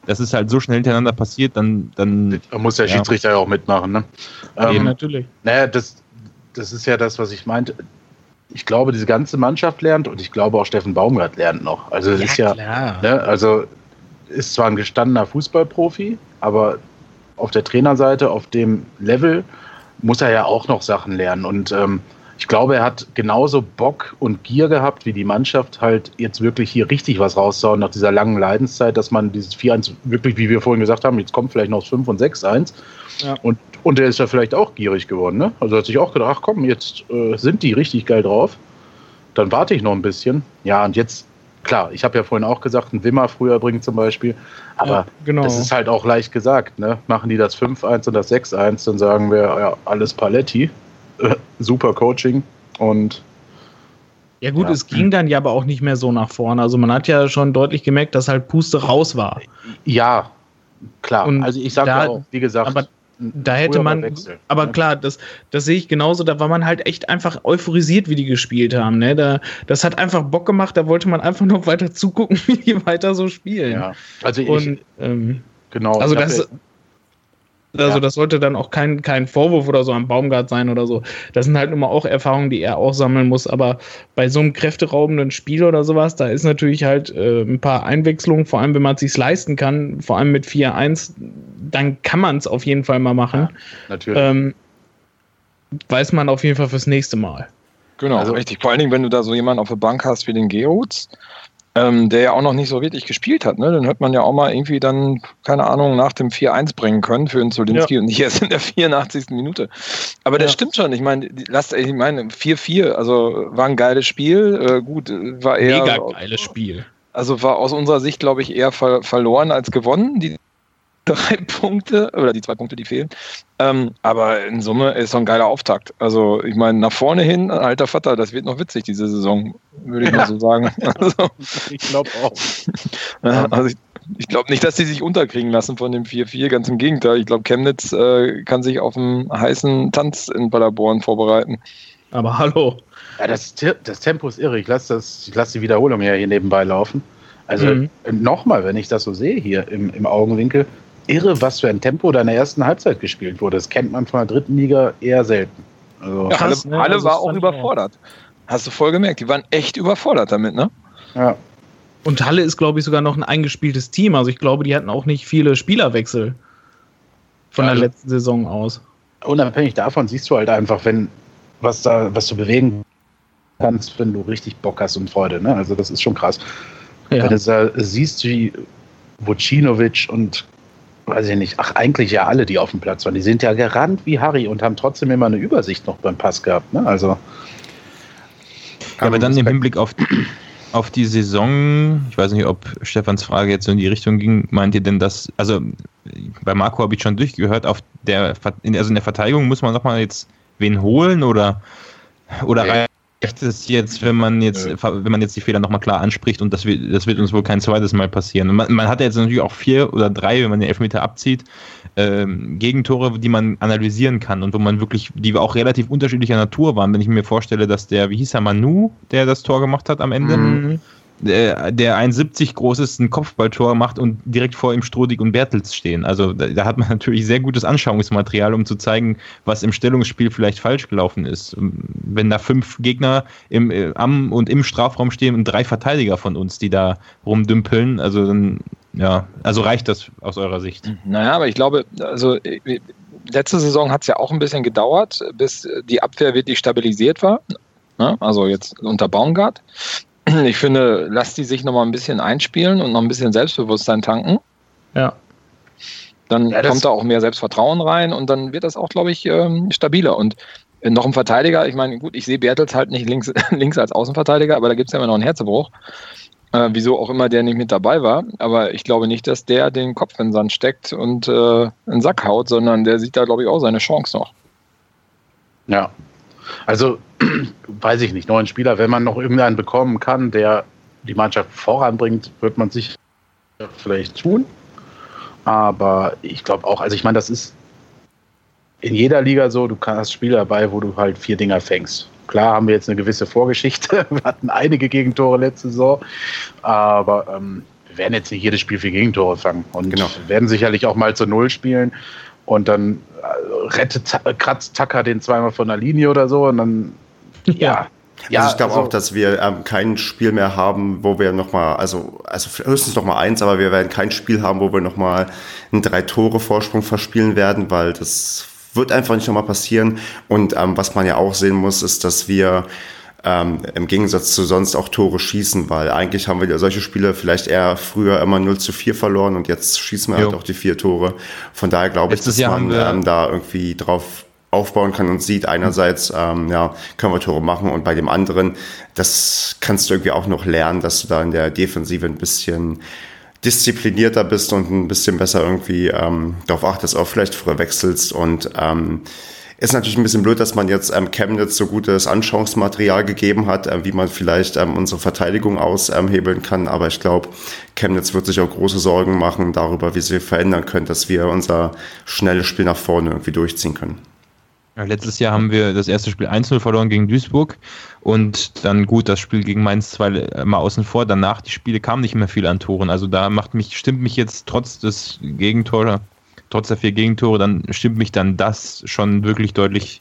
Speaker 3: das ist halt so schnell hintereinander passiert, dann. dann
Speaker 4: da muss der Schiedsrichter ja auch mitmachen, ne?
Speaker 2: Ähm, natürlich.
Speaker 4: Naja, das, das ist ja das, was ich meinte. Ich glaube, diese ganze Mannschaft lernt und ich glaube auch Steffen Baumgart lernt noch. Also, es ja, ist ja. Ne, also, ist zwar ein gestandener Fußballprofi, aber auf der Trainerseite, auf dem Level, muss er ja auch noch Sachen lernen. Und ähm, ich glaube, er hat genauso Bock und Gier gehabt, wie die Mannschaft halt jetzt wirklich hier richtig was rauszuhauen nach dieser langen Leidenszeit, dass man dieses 4-1 wirklich, wie wir vorhin gesagt haben, jetzt kommt vielleicht noch das 5 und 6-1. Ja. Und, und der ist ja vielleicht auch gierig geworden, ne? Also hat sich auch gedacht, ach komm, jetzt äh, sind die richtig geil drauf. Dann warte ich noch ein bisschen. Ja, und jetzt, klar, ich habe ja vorhin auch gesagt, ein Wimmer früher bringt zum Beispiel. Aber ja, genau. das ist halt auch leicht gesagt, ne? Machen die das 5-1 und das 6-1, dann sagen wir, ja, alles Paletti. Super Coaching und
Speaker 2: ja gut, ja. es ging dann ja aber auch nicht mehr so nach vorne. Also man hat ja schon deutlich gemerkt, dass halt Puste raus war.
Speaker 4: Ja, klar. Und also ich sage ja auch, wie gesagt,
Speaker 2: aber da hätte man, Wechsel, aber ne? klar, das, das sehe ich genauso. Da war man halt echt einfach euphorisiert, wie die gespielt haben. Ne? Da, das hat einfach Bock gemacht. Da wollte man einfach noch weiter zugucken, wie die weiter so spielen. Ja,
Speaker 4: also ich, Und, ähm, genau.
Speaker 2: Also das, also ja. das sollte dann auch kein, kein Vorwurf oder so am Baumgart sein oder so. Das sind halt immer auch Erfahrungen, die er auch sammeln muss. Aber bei so einem kräfteraubenden Spiel oder sowas, da ist natürlich halt äh, ein paar Einwechslungen, vor allem wenn man es sich leisten kann, vor allem mit 4-1, dann kann man es auf jeden Fall mal machen. Ja,
Speaker 4: natürlich. Ähm,
Speaker 2: weiß man auf jeden Fall fürs nächste Mal.
Speaker 3: Genau, also, richtig. Vor allen Dingen, wenn du da so jemanden auf der Bank hast wie den Geoz, ähm, der ja auch noch nicht so wirklich gespielt hat. Ne? Den hört man ja auch mal irgendwie dann, keine Ahnung, nach dem 4-1 bringen können für den Zulinski ja. und nicht erst in der 84. Minute. Aber das ja. stimmt schon. Ich meine, lasst, ich meine, 4-4, also war ein geiles Spiel. Äh, gut, war eher.
Speaker 2: Mega geiles Spiel.
Speaker 3: Also war aus unserer Sicht, glaube ich, eher ver verloren als gewonnen, die drei Punkte oder die zwei Punkte, die fehlen. Ähm, aber in Summe ist so ein geiler Auftakt. Also ich meine, nach vorne hin, alter Vater, das wird noch witzig diese Saison, würde ich ja. mal so sagen. Also,
Speaker 4: ich glaube auch.
Speaker 3: also ich, ich glaube nicht, dass sie sich unterkriegen lassen von dem 4-4, ganz im Gegenteil. Ich glaube, Chemnitz äh, kann sich auf einen heißen Tanz in Paderborn vorbereiten.
Speaker 2: Aber hallo.
Speaker 4: Ja, das, das Tempo ist irre. Ich lasse lass die Wiederholung ja hier nebenbei laufen. Also mhm. nochmal, wenn ich das so sehe hier im, im Augenwinkel, irre, was für ein Tempo da in der ersten Halbzeit gespielt wurde. Das kennt man von der dritten Liga eher selten.
Speaker 3: Also ja, Halle, ne? Halle also war auch überfordert. Hast du voll gemerkt, die waren echt überfordert damit, ne?
Speaker 2: Ja. Und Halle ist, glaube ich, sogar noch ein eingespieltes Team. Also ich glaube, die hatten auch nicht viele Spielerwechsel von ja, der also letzten Saison aus.
Speaker 4: Unabhängig davon siehst du halt einfach, wenn was da, was du bewegen kannst, wenn du richtig Bock hast und Freude. Ne? Also das ist schon krass. Ja. Wenn du da siehst, wie Vucinovic und weiß ich nicht, ach, eigentlich ja alle, die auf dem Platz waren. Die sind ja gerannt wie Harry und haben trotzdem immer eine Übersicht noch beim Pass gehabt. Ne? Also.
Speaker 3: Ja, aber dann im Hinblick auf, auf die Saison, ich weiß nicht, ob Stefans Frage jetzt so in die Richtung ging, meint ihr denn, dass, also bei Marco habe ich schon durchgehört, auf der, also in der Verteidigung muss man nochmal jetzt wen holen oder, oder okay es jetzt, wenn man jetzt, wenn man jetzt die Fehler nochmal klar anspricht und das wird, das wird uns wohl kein zweites Mal passieren. Man, man hat jetzt natürlich auch vier oder drei, wenn man den Elfmeter abzieht, ähm, Gegentore, die man analysieren kann und wo man wirklich, die auch relativ unterschiedlicher Natur waren. Wenn ich mir vorstelle, dass der, wie hieß er, Manu, der das Tor gemacht hat am Ende, mhm der, der 1,70 groß ist, ein Kopfballtor macht und direkt vor ihm Strodig und Bertels stehen. Also da, da, hat man natürlich sehr gutes Anschauungsmaterial, um zu zeigen, was im Stellungsspiel vielleicht falsch gelaufen ist. Wenn da fünf Gegner im, äh, am und im Strafraum stehen und drei Verteidiger von uns, die da rumdümpeln, also dann, ja, also reicht das aus eurer Sicht?
Speaker 4: Naja, aber ich glaube, also äh, letzte Saison hat es ja auch ein bisschen gedauert, bis die Abwehr wirklich stabilisiert war. Ne? Also jetzt unter Baumgart. Ich finde, lass die sich noch mal ein bisschen einspielen und noch ein bisschen Selbstbewusstsein tanken.
Speaker 2: Ja.
Speaker 4: Dann ja, kommt da auch mehr Selbstvertrauen rein und dann wird das auch, glaube ich, ähm, stabiler. Und äh, noch ein Verteidiger, ich meine, gut, ich sehe Bertels halt nicht links, links als Außenverteidiger, aber da gibt es ja immer noch einen Herzebruch. Äh, wieso auch immer der nicht mit dabei war. Aber ich glaube nicht, dass der den Kopf in den Sand steckt und äh, in den Sack haut, sondern der sieht da, glaube ich, auch seine Chance noch. Ja, also, weiß ich nicht, neuen Spieler, wenn man noch irgendeinen bekommen kann, der die Mannschaft voranbringt, wird man sich vielleicht tun. Aber ich glaube auch, also ich meine, das ist in jeder Liga so, du hast Spieler dabei, wo du halt vier Dinger fängst. Klar haben wir jetzt eine gewisse Vorgeschichte, wir hatten einige Gegentore letzte Saison, aber ähm, wir werden jetzt nicht jedes Spiel für Gegentore fangen und genau. werden sicherlich auch mal zu Null spielen und dann äh, rettet, kratzt Tucker den zweimal von der Linie oder so und dann, ja.
Speaker 1: Ja, also ich glaube also, auch, dass wir ähm, kein Spiel mehr haben, wo wir nochmal, also, also höchstens nochmal eins, aber wir werden kein Spiel haben, wo wir nochmal einen Drei-Tore-Vorsprung verspielen werden, weil das wird einfach nicht nochmal passieren. Und ähm, was man ja auch sehen muss, ist, dass wir ähm, im Gegensatz zu sonst auch Tore schießen, weil eigentlich haben wir ja solche Spiele vielleicht eher früher immer 0 zu 4 verloren und jetzt schießen wir jo. halt auch die vier Tore. Von daher glaube ich, dass Jahr man ähm, da irgendwie drauf aufbauen kann und sieht, einerseits, ähm, ja, können wir Tore machen und bei dem anderen, das kannst du irgendwie auch noch lernen, dass du da in der Defensive ein bisschen disziplinierter bist und ein bisschen besser irgendwie ähm, darauf achtest, auch vielleicht früher wechselst und ähm, ist natürlich ein bisschen blöd, dass man jetzt ähm, Chemnitz so gutes Anschauungsmaterial gegeben hat, äh, wie man vielleicht ähm, unsere Verteidigung aushebeln kann. Aber ich glaube, Chemnitz wird sich auch große Sorgen machen darüber, wie sie verändern können, dass wir unser schnelles Spiel nach vorne irgendwie durchziehen können.
Speaker 3: Ja, letztes Jahr haben wir das erste Spiel 1-0 verloren gegen Duisburg und dann gut das Spiel gegen Mainz 2 äh, mal außen vor. Danach die Spiele kamen nicht mehr viel an Toren. Also da macht mich, stimmt mich jetzt trotz des Gegentors trotz der vier Gegentore, dann stimmt mich dann das schon wirklich deutlich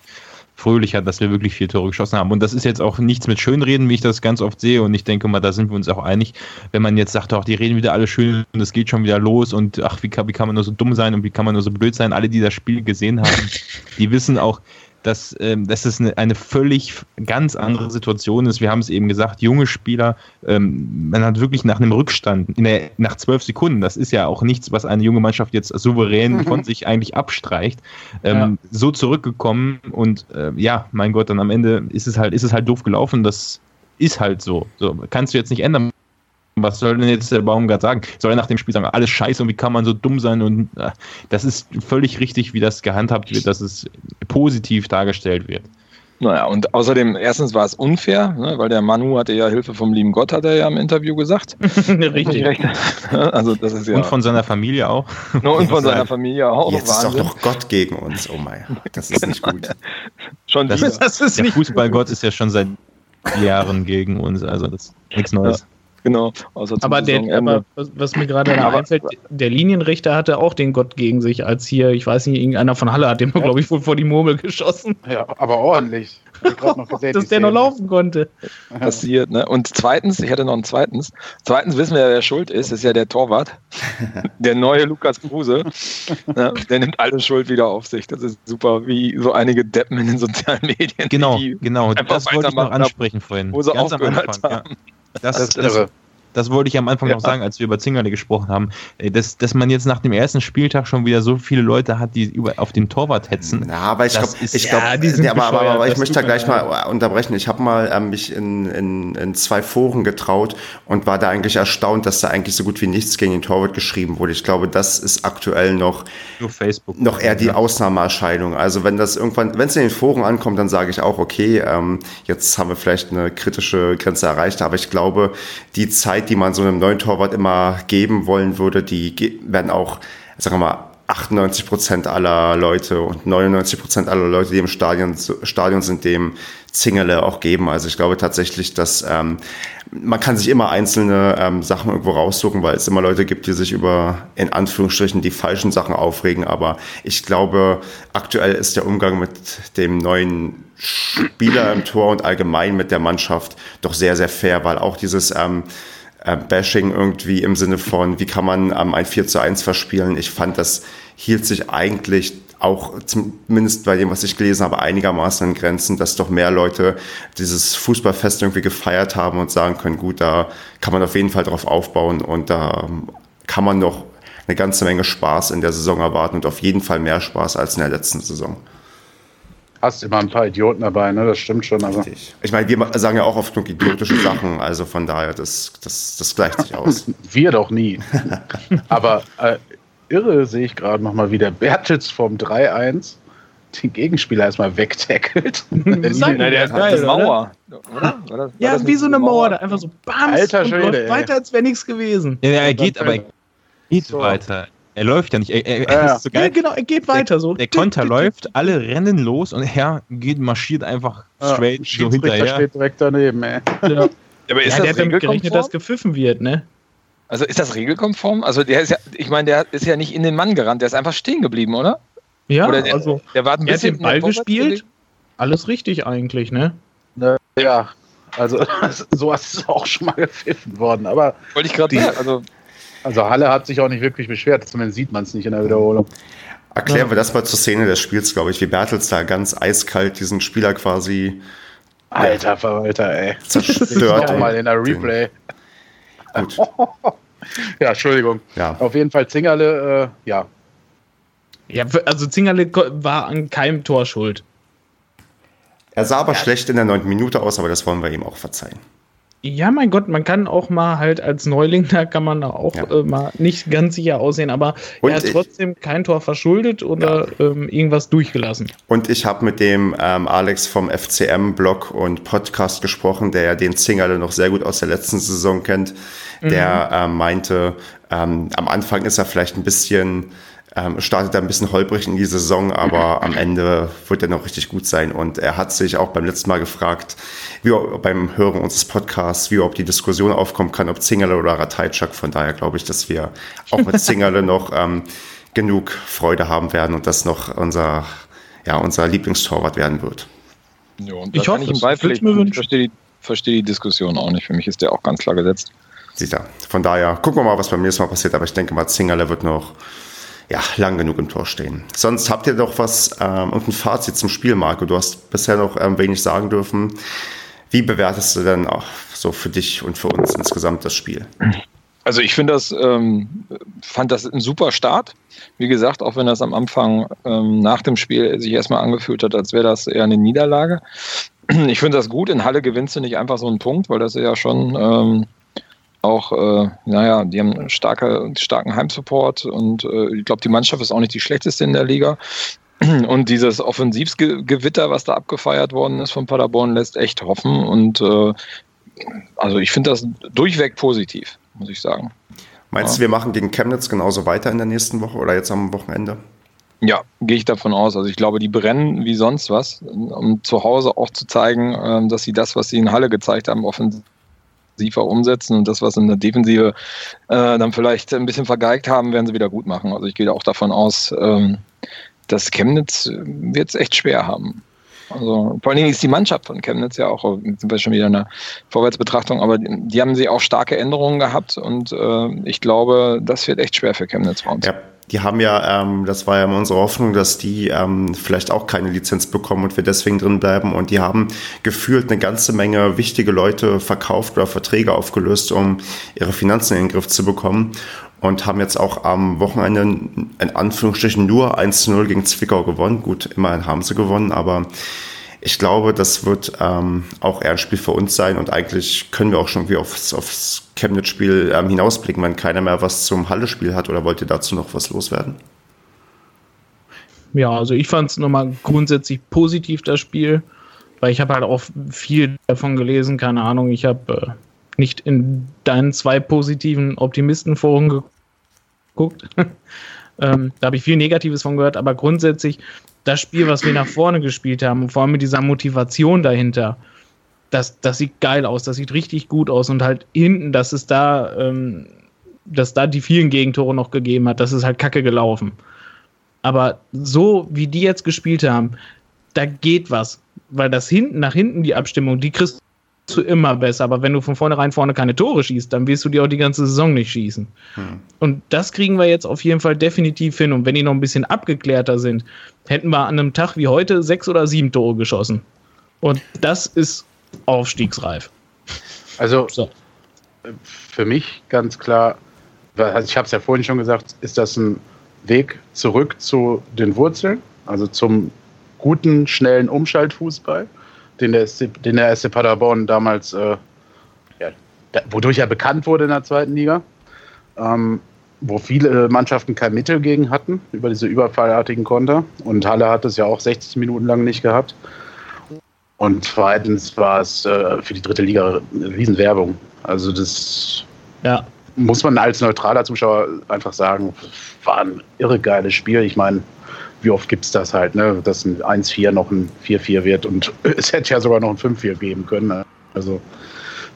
Speaker 3: fröhlicher, dass wir wirklich vier Tore geschossen haben. Und das ist jetzt auch nichts mit Schönreden, wie ich das ganz oft sehe. Und ich denke mal, da sind wir uns auch einig, wenn man jetzt sagt, auch die reden wieder alle schön und es geht schon wieder los und ach, wie kann, wie kann man nur so dumm sein und wie kann man nur so blöd sein. Alle, die das Spiel gesehen haben, die wissen auch, dass, ähm, dass es eine, eine völlig ganz andere Situation ist. Wir haben es eben gesagt, junge Spieler, ähm, man hat wirklich nach einem Rückstand, der, nach zwölf Sekunden, das ist ja auch nichts, was eine junge Mannschaft jetzt souverän von sich eigentlich abstreicht, ähm, ja. so zurückgekommen und äh, ja, mein Gott, dann am Ende ist es halt, ist es halt doof gelaufen, das ist halt so. so. Kannst du jetzt nicht ändern was soll denn jetzt der Baumgart sagen? Soll er nach dem Spiel sagen, alles scheiße und wie kann man so dumm sein? Und äh, das ist völlig richtig, wie das gehandhabt wird, dass es positiv dargestellt wird.
Speaker 5: Naja, und außerdem, erstens war es unfair, ne, weil der Manu hatte ja Hilfe vom lieben Gott, hat er ja im Interview gesagt.
Speaker 3: Richtig. also das ist ja und von seiner Familie auch.
Speaker 5: No, und von seiner Familie auch.
Speaker 1: Jetzt ist auch noch Gott gegen uns. Oh mein, das ist nicht gut.
Speaker 3: schon das, das ist der Fußballgott ist ja schon seit Jahren gegen uns, also das ist nichts Neues. Ja.
Speaker 2: Genau. aber, der, aber was, was, mir gerade da einfällt, der Linienrichter hatte auch den Gott gegen sich, als hier, ich weiß nicht, irgendeiner von Halle hat dem, ja. glaube ich, wohl vor die Murmel geschossen.
Speaker 4: Ja, aber ordentlich.
Speaker 2: Gesehen, dass der noch laufen konnte.
Speaker 5: Passiert, ne? Und zweitens, ich hatte noch einen zweitens. Zweitens wissen wir, wer schuld ist, ist ja der Torwart. der neue Lukas Kruse. ne? Der nimmt alle Schuld wieder auf sich. Das ist super, wie so einige Deppen in den sozialen Medien.
Speaker 3: Genau, genau. Das wollte ich noch ansprechen vorhin.
Speaker 5: Wo sie Ganz aufgehört haben. Ja.
Speaker 3: Das, das, das, das, wollte ich am Anfang ja. noch sagen, als wir über Zingerle gesprochen haben, äh, dass, dass man jetzt nach dem ersten Spieltag schon wieder so viele Leute hat, die über, auf den Torwart hetzen.
Speaker 1: Ja, aber ich glaube, ich glaube, ja, aber, aber, aber, ich möchte da gleich mal unterbrechen. Ich habe mal ähm, mich in, in, in zwei Foren getraut und war da eigentlich erstaunt, dass da eigentlich so gut wie nichts gegen den Torwart geschrieben wurde. Ich glaube, das ist aktuell noch, noch eher die Ausnahmeerscheinung. Also wenn das irgendwann, wenn es in den Foren ankommt, dann sage ich auch, okay, ähm, jetzt haben wir vielleicht eine kritische Grenze erreicht, aber ich glaube, die Zeit Zeit, die man so einem neuen Torwart immer geben wollen würde, die werden auch, sagen wir mal, 98 Prozent aller Leute und 99 Prozent aller Leute, die im Stadion, Stadion sind, dem Zingele auch geben. Also ich glaube tatsächlich, dass ähm, man kann sich immer einzelne ähm, Sachen irgendwo raussuchen, weil es immer Leute gibt, die sich über in Anführungsstrichen die falschen Sachen aufregen. Aber ich glaube, aktuell ist der Umgang mit dem neuen Spieler im Tor und allgemein mit der Mannschaft doch sehr, sehr fair, weil auch dieses ähm, äh, Bashing irgendwie im Sinne von, wie kann man ähm, ein 4 zu 1 verspielen. Ich fand, das hielt sich eigentlich auch zumindest bei dem, was ich gelesen habe, einigermaßen in Grenzen, dass doch mehr Leute dieses Fußballfest irgendwie gefeiert haben und sagen können, gut, da kann man auf jeden Fall drauf aufbauen und da ähm, kann man noch eine ganze Menge Spaß in der Saison erwarten und auf jeden Fall mehr Spaß als in der letzten Saison
Speaker 4: hast immer ein paar Idioten dabei, ne? Das stimmt schon. Aber.
Speaker 1: Richtig. Ich meine, wir sagen ja auch oft nur idiotische Sachen, also von daher, das, das, das gleicht sich aus.
Speaker 4: wir doch nie. aber äh, irre sehe ich gerade nochmal, wie der Bertels vom 3-1 den Gegenspieler erstmal wegtackelt.
Speaker 2: Nein, der ist geil, Mauer. Oder? Oder? ja, wie so eine Mauer, da einfach so bams
Speaker 4: Alter Schwede,
Speaker 2: weiter, als wäre nichts gewesen.
Speaker 3: Ja, er geht aber geht so. weiter. Er läuft ja nicht. Er, er,
Speaker 2: ja, so ja, genau, er geht weiter
Speaker 3: der,
Speaker 2: so.
Speaker 3: Der Konter läuft, alle rennen los und er geht, marschiert einfach straight ja, so hinterher.
Speaker 4: steht direkt daneben, ey.
Speaker 2: Ja. Aber ist ja, das der damit gerechnet, dass gepfiffen wird, ne?
Speaker 5: Also ist das regelkonform? Also der ist ja, ich meine, der ist ja nicht in den Mann gerannt, der ist einfach stehen geblieben, oder?
Speaker 2: Ja, oder der, also
Speaker 5: der war ein
Speaker 2: er hat den Ball gespielt. Alles richtig eigentlich, ne?
Speaker 4: ne ja, also sowas ist auch schon mal gepfiffen worden, aber
Speaker 5: wollte ich gerade sagen, also
Speaker 4: Also Halle hat sich auch nicht wirklich beschwert, zumindest sieht man es nicht in der Wiederholung.
Speaker 1: Erklären wir das mal zur Szene des Spiels, glaube ich, wie Bertels da ganz eiskalt diesen Spieler quasi.
Speaker 4: Alter Verwalter, ey. Zerstört. mal in der Replay. Gut. ja, Entschuldigung. Ja. Auf jeden Fall Zingerle, äh, ja.
Speaker 2: Ja, also Zingerle war an keinem Tor schuld.
Speaker 1: Er sah aber ja. schlecht in der neunten Minute aus, aber das wollen wir ihm auch verzeihen.
Speaker 2: Ja, mein Gott, man kann auch mal halt als Neuling, da kann man auch ja. äh, mal nicht ganz sicher aussehen, aber und er hat trotzdem kein Tor verschuldet oder ja. ähm, irgendwas durchgelassen.
Speaker 1: Und ich habe mit dem ähm, Alex vom FCM-Blog und Podcast gesprochen, der ja den Zingerle noch sehr gut aus der letzten Saison kennt, der mhm. ähm, meinte, ähm, am Anfang ist er vielleicht ein bisschen ähm, startet er ein bisschen holprig in die Saison, aber am Ende wird er noch richtig gut sein. Und er hat sich auch beim letzten Mal gefragt, wie beim Hören unseres Podcasts, wie ob die Diskussion aufkommen kann, ob Zingerle oder Ratajczak. Von daher glaube ich, dass wir auch mit Zingerle noch ähm, genug Freude haben werden und das noch unser, ja, unser Lieblingstorwart werden wird.
Speaker 5: Ja, und ich hoffe, ich ihm beipflichten. Ich verstehe die, verstehe die Diskussion auch nicht. Für mich ist der auch ganz klar gesetzt.
Speaker 1: Sicher. Von daher gucken wir mal, was beim nächsten Mal passiert. Aber ich denke mal, Zingerle wird noch ja, lang genug im Tor stehen. Sonst habt ihr doch was ähm, und ein Fazit zum Spiel, Marco. Du hast bisher noch ähm, wenig sagen dürfen. Wie bewertest du denn auch so für dich und für uns insgesamt das Spiel?
Speaker 5: Also ich finde das, ähm, fand das ein super Start. Wie gesagt, auch wenn das am Anfang ähm, nach dem Spiel sich erstmal angefühlt hat, als wäre das eher eine Niederlage. Ich finde das gut. In Halle gewinnst du nicht einfach so einen Punkt, weil das ja schon ähm, auch, äh, naja, die haben starke, starken Heimsupport und äh, ich glaube, die Mannschaft ist auch nicht die schlechteste in der Liga. Und dieses Offensivgewitter, was da abgefeiert worden ist von Paderborn, lässt echt hoffen. Und äh, also ich finde das durchweg positiv, muss ich sagen.
Speaker 1: Meinst du, wir machen gegen Chemnitz genauso weiter in der nächsten Woche oder jetzt am Wochenende?
Speaker 5: Ja, gehe ich davon aus. Also ich glaube, die brennen wie sonst was, um zu Hause auch zu zeigen, ähm, dass sie das, was sie in Halle gezeigt haben, offensiv offensiver umsetzen und das, was in der Defensive äh, dann vielleicht ein bisschen vergeigt haben, werden sie wieder gut machen. Also ich gehe auch davon aus, ähm, dass Chemnitz äh, wird es echt schwer haben. Also vor allen Dingen ist die Mannschaft von Chemnitz ja auch, sind wir schon wieder in der Vorwärtsbetrachtung, aber die, die haben sie auch starke Änderungen gehabt und äh, ich glaube, das wird echt schwer für Chemnitz bei uns.
Speaker 1: Ja, die haben ja, ähm, das war ja immer unsere Hoffnung, dass die ähm, vielleicht auch keine Lizenz bekommen und wir deswegen drin bleiben. Und die haben gefühlt eine ganze Menge wichtige Leute verkauft oder Verträge aufgelöst, um ihre Finanzen in den Griff zu bekommen. Und haben jetzt auch am Wochenende in Anführungsstrichen nur 1-0 gegen Zwickau gewonnen. Gut, immerhin haben sie gewonnen, aber ich glaube, das wird ähm, auch eher ein Spiel für uns sein und eigentlich können wir auch schon irgendwie aufs, aufs Chemnitz-Spiel ähm, hinausblicken, wenn keiner mehr was zum Halle-Spiel hat oder wollt ihr dazu noch was loswerden?
Speaker 2: Ja, also ich fand es nochmal grundsätzlich positiv, das Spiel, weil ich habe halt auch viel davon gelesen, keine Ahnung, ich habe äh, nicht in deinen zwei positiven Optimistenforen geguckt. ähm, da habe ich viel Negatives von gehört, aber grundsätzlich das Spiel, was wir nach vorne gespielt haben, vor allem mit dieser Motivation dahinter, das, das sieht geil aus, das sieht richtig gut aus und halt hinten, dass es da, ähm, dass da die vielen Gegentore noch gegeben hat, das ist halt kacke gelaufen. Aber so wie die jetzt gespielt haben, da geht was, weil das hinten nach hinten die Abstimmung, die kriegst du immer besser. Aber wenn du von vornherein vorne keine Tore schießt, dann wirst du dir auch die ganze Saison nicht schießen. Hm. Und das kriegen wir jetzt auf jeden Fall definitiv hin. Und wenn die noch ein bisschen abgeklärter sind, hätten wir an einem Tag wie heute sechs oder sieben Tore geschossen. Und das ist aufstiegsreif.
Speaker 4: Also so. für mich ganz klar, also ich habe es ja vorhin schon gesagt, ist das ein Weg zurück zu den Wurzeln, also zum guten, schnellen Umschaltfußball den der, SC, den der SC Paderborn damals, äh, ja, wodurch er bekannt wurde in der zweiten Liga, ähm, wo viele Mannschaften kein Mittel gegen hatten, über diese überfallartigen Konter. Und Halle hat es ja auch 60 Minuten lang nicht gehabt. Und zweitens war es äh, für die dritte Liga eine Riesenwerbung. Also das ja. muss man als neutraler Zuschauer einfach sagen, war ein irre geiles Spiel. Ich meine, wie oft gibt es das halt, ne? dass ein 1-4 noch ein 4-4 wird und es hätte ja sogar noch ein 5-4 geben können. Ne? Also,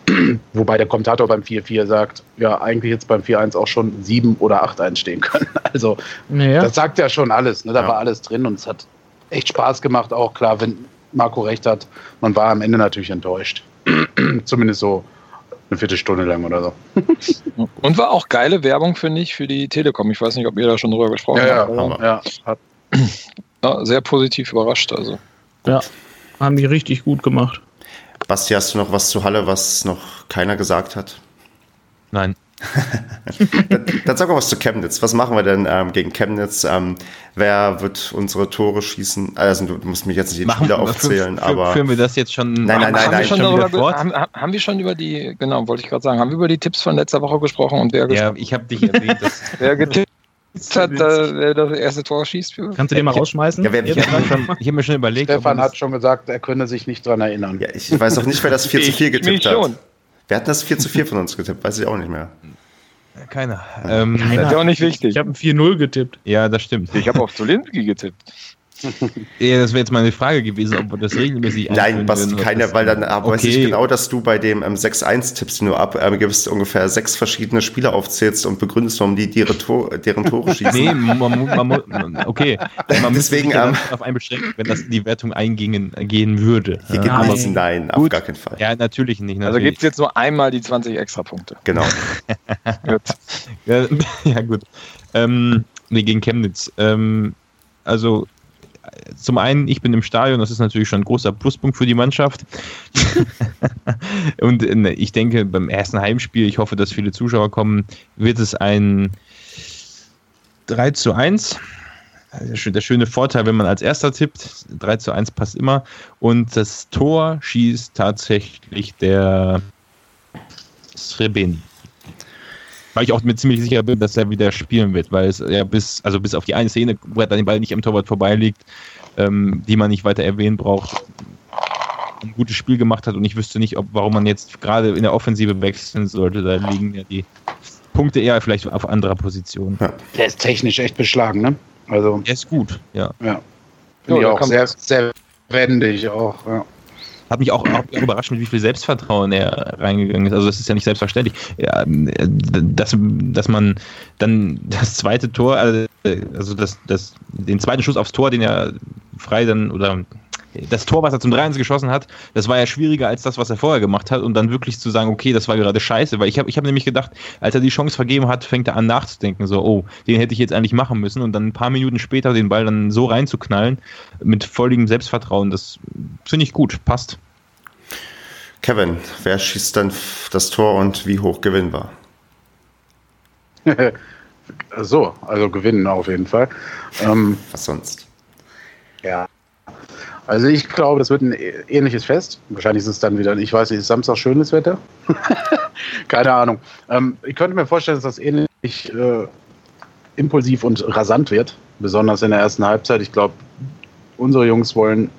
Speaker 4: wobei der Kommentator beim 4-4 sagt, ja, eigentlich jetzt beim 4-1 auch schon 7 oder 8-1 stehen können. Also, ja. das sagt ja schon alles. Ne? Da ja. war alles drin und es hat echt Spaß gemacht. Auch klar, wenn Marco recht hat, man war am Ende natürlich enttäuscht. Zumindest so eine Viertelstunde lang oder so.
Speaker 5: Und war auch geile Werbung, finde ich, für die Telekom. Ich weiß nicht, ob ihr da schon drüber gesprochen
Speaker 4: ja, habt. Ja, ja,
Speaker 5: ja, sehr positiv überrascht. Also.
Speaker 2: Ja, haben die richtig gut gemacht.
Speaker 1: Basti, hast du noch was zu Halle, was noch keiner gesagt hat?
Speaker 3: Nein.
Speaker 1: dann, dann, sag mal was zu Chemnitz. Was machen wir denn ähm, gegen Chemnitz? Ähm, wer wird unsere Tore schießen? Also du musst mich jetzt nicht die Spieler aufzählen,
Speaker 3: für,
Speaker 1: aber.
Speaker 3: Führen wir das jetzt schon?
Speaker 1: Nein, nein, nein,
Speaker 5: haben,
Speaker 1: nein.
Speaker 5: Wir schon darüber, haben, haben, wir schon über die, genau, wollte ich gerade sagen, haben wir über die Tipps von letzter Woche gesprochen und wer
Speaker 3: Ja, ich habe dich erwähnt.
Speaker 5: wer getippt hat, wer das erste Tor schießt. Für?
Speaker 2: Kannst du den mal rausschmeißen?
Speaker 3: Ja, ich habe hab mir schon überlegt.
Speaker 4: Stefan hat schon gesagt, er könne sich nicht dran erinnern.
Speaker 1: Ja, ich weiß auch nicht, wer das 4 zu 4 getippt hat. Schon. Wer hat das 4 zu 4 von uns getippt? Weiß ich auch nicht mehr.
Speaker 3: Keiner.
Speaker 5: Ähm, Keiner. Das ist ja auch nicht wichtig.
Speaker 2: Ich habe ein 4-0 getippt.
Speaker 3: Ja, das stimmt.
Speaker 5: Ich habe auf Zulinski getippt.
Speaker 3: Ja, das wäre jetzt meine Frage gewesen, ob wir das regelmäßig
Speaker 1: Nein, was keine, weil dann aber okay. weiß ich genau, dass du bei dem ähm, 6-1 tippst nur ab, ähm, gibst ungefähr sechs verschiedene Spieler aufzählst und begründest, warum die deren, Tor, deren Tore schießen. nee,
Speaker 3: man, man, man, okay.
Speaker 1: Man Deswegen
Speaker 3: ähm, auf einen beschränken, wenn das in die Wertung eingehen gehen würde.
Speaker 1: Hier gibt es nein, auf gar keinen Fall.
Speaker 3: Ja, natürlich nicht.
Speaker 5: Also natürlich. Also gibt es jetzt nur einmal die 20 Extrapunkte.
Speaker 1: Genau.
Speaker 3: gut. Ja, ja, gut. Ähm, nee, gegen Chemnitz. Ähm, also zum einen, ich bin im Stadion, das ist natürlich schon ein großer Pluspunkt für die Mannschaft. und äh, ich denke, beim ersten Heimspiel, ich hoffe, dass viele Zuschauer kommen, wird es ein 3 zu 1. Der schöne Vorteil, wenn man als erster tippt, 3 zu 1 passt immer. Und das Tor schießt tatsächlich der Srebeni weil ich auch mir ziemlich sicher bin, dass er wieder spielen wird, weil es ja bis, also bis auf die eine Szene, wo er dann den Ball nicht am Torwart vorbeiliegt, ähm, die man nicht weiter erwähnen braucht, ein gutes Spiel gemacht hat und ich wüsste nicht, ob, warum man jetzt gerade in der Offensive wechseln sollte. Da liegen ja die Punkte eher vielleicht auf anderer Position. Ja.
Speaker 4: Der ist technisch echt beschlagen, ne? Also.
Speaker 3: Der ist gut, ja.
Speaker 4: Ja. Finde ja, auch sehr, sehr wendig auch, ja
Speaker 3: hat mich auch, auch, überrascht, mit wie viel Selbstvertrauen er reingegangen ist. Also das ist ja nicht selbstverständlich. Ja, dass, dass man dann das zweite Tor, also das, das, den zweiten Schuss aufs Tor, den er frei dann oder das Tor, was er zum 3-1 geschossen hat, das war ja schwieriger als das, was er vorher gemacht hat und dann wirklich zu sagen, okay, das war gerade scheiße, weil ich habe ich hab nämlich gedacht, als er die Chance vergeben hat, fängt er an nachzudenken, so, oh, den hätte ich jetzt eigentlich machen müssen und dann ein paar Minuten später den Ball dann so reinzuknallen, mit völligem Selbstvertrauen, das finde ich gut, passt.
Speaker 1: Kevin, wer schießt dann das Tor und wie hoch gewinnbar?
Speaker 4: so, also gewinnen auf jeden Fall.
Speaker 1: Ähm, Was sonst?
Speaker 4: Ja, also ich glaube, das wird ein ähnliches Fest. Wahrscheinlich ist es dann wieder, ich weiß nicht, ist Samstag schönes Wetter? Keine Ahnung. Ähm, ich könnte mir vorstellen, dass das ähnlich äh, impulsiv und rasant wird, besonders in der ersten Halbzeit. Ich glaube, unsere Jungs wollen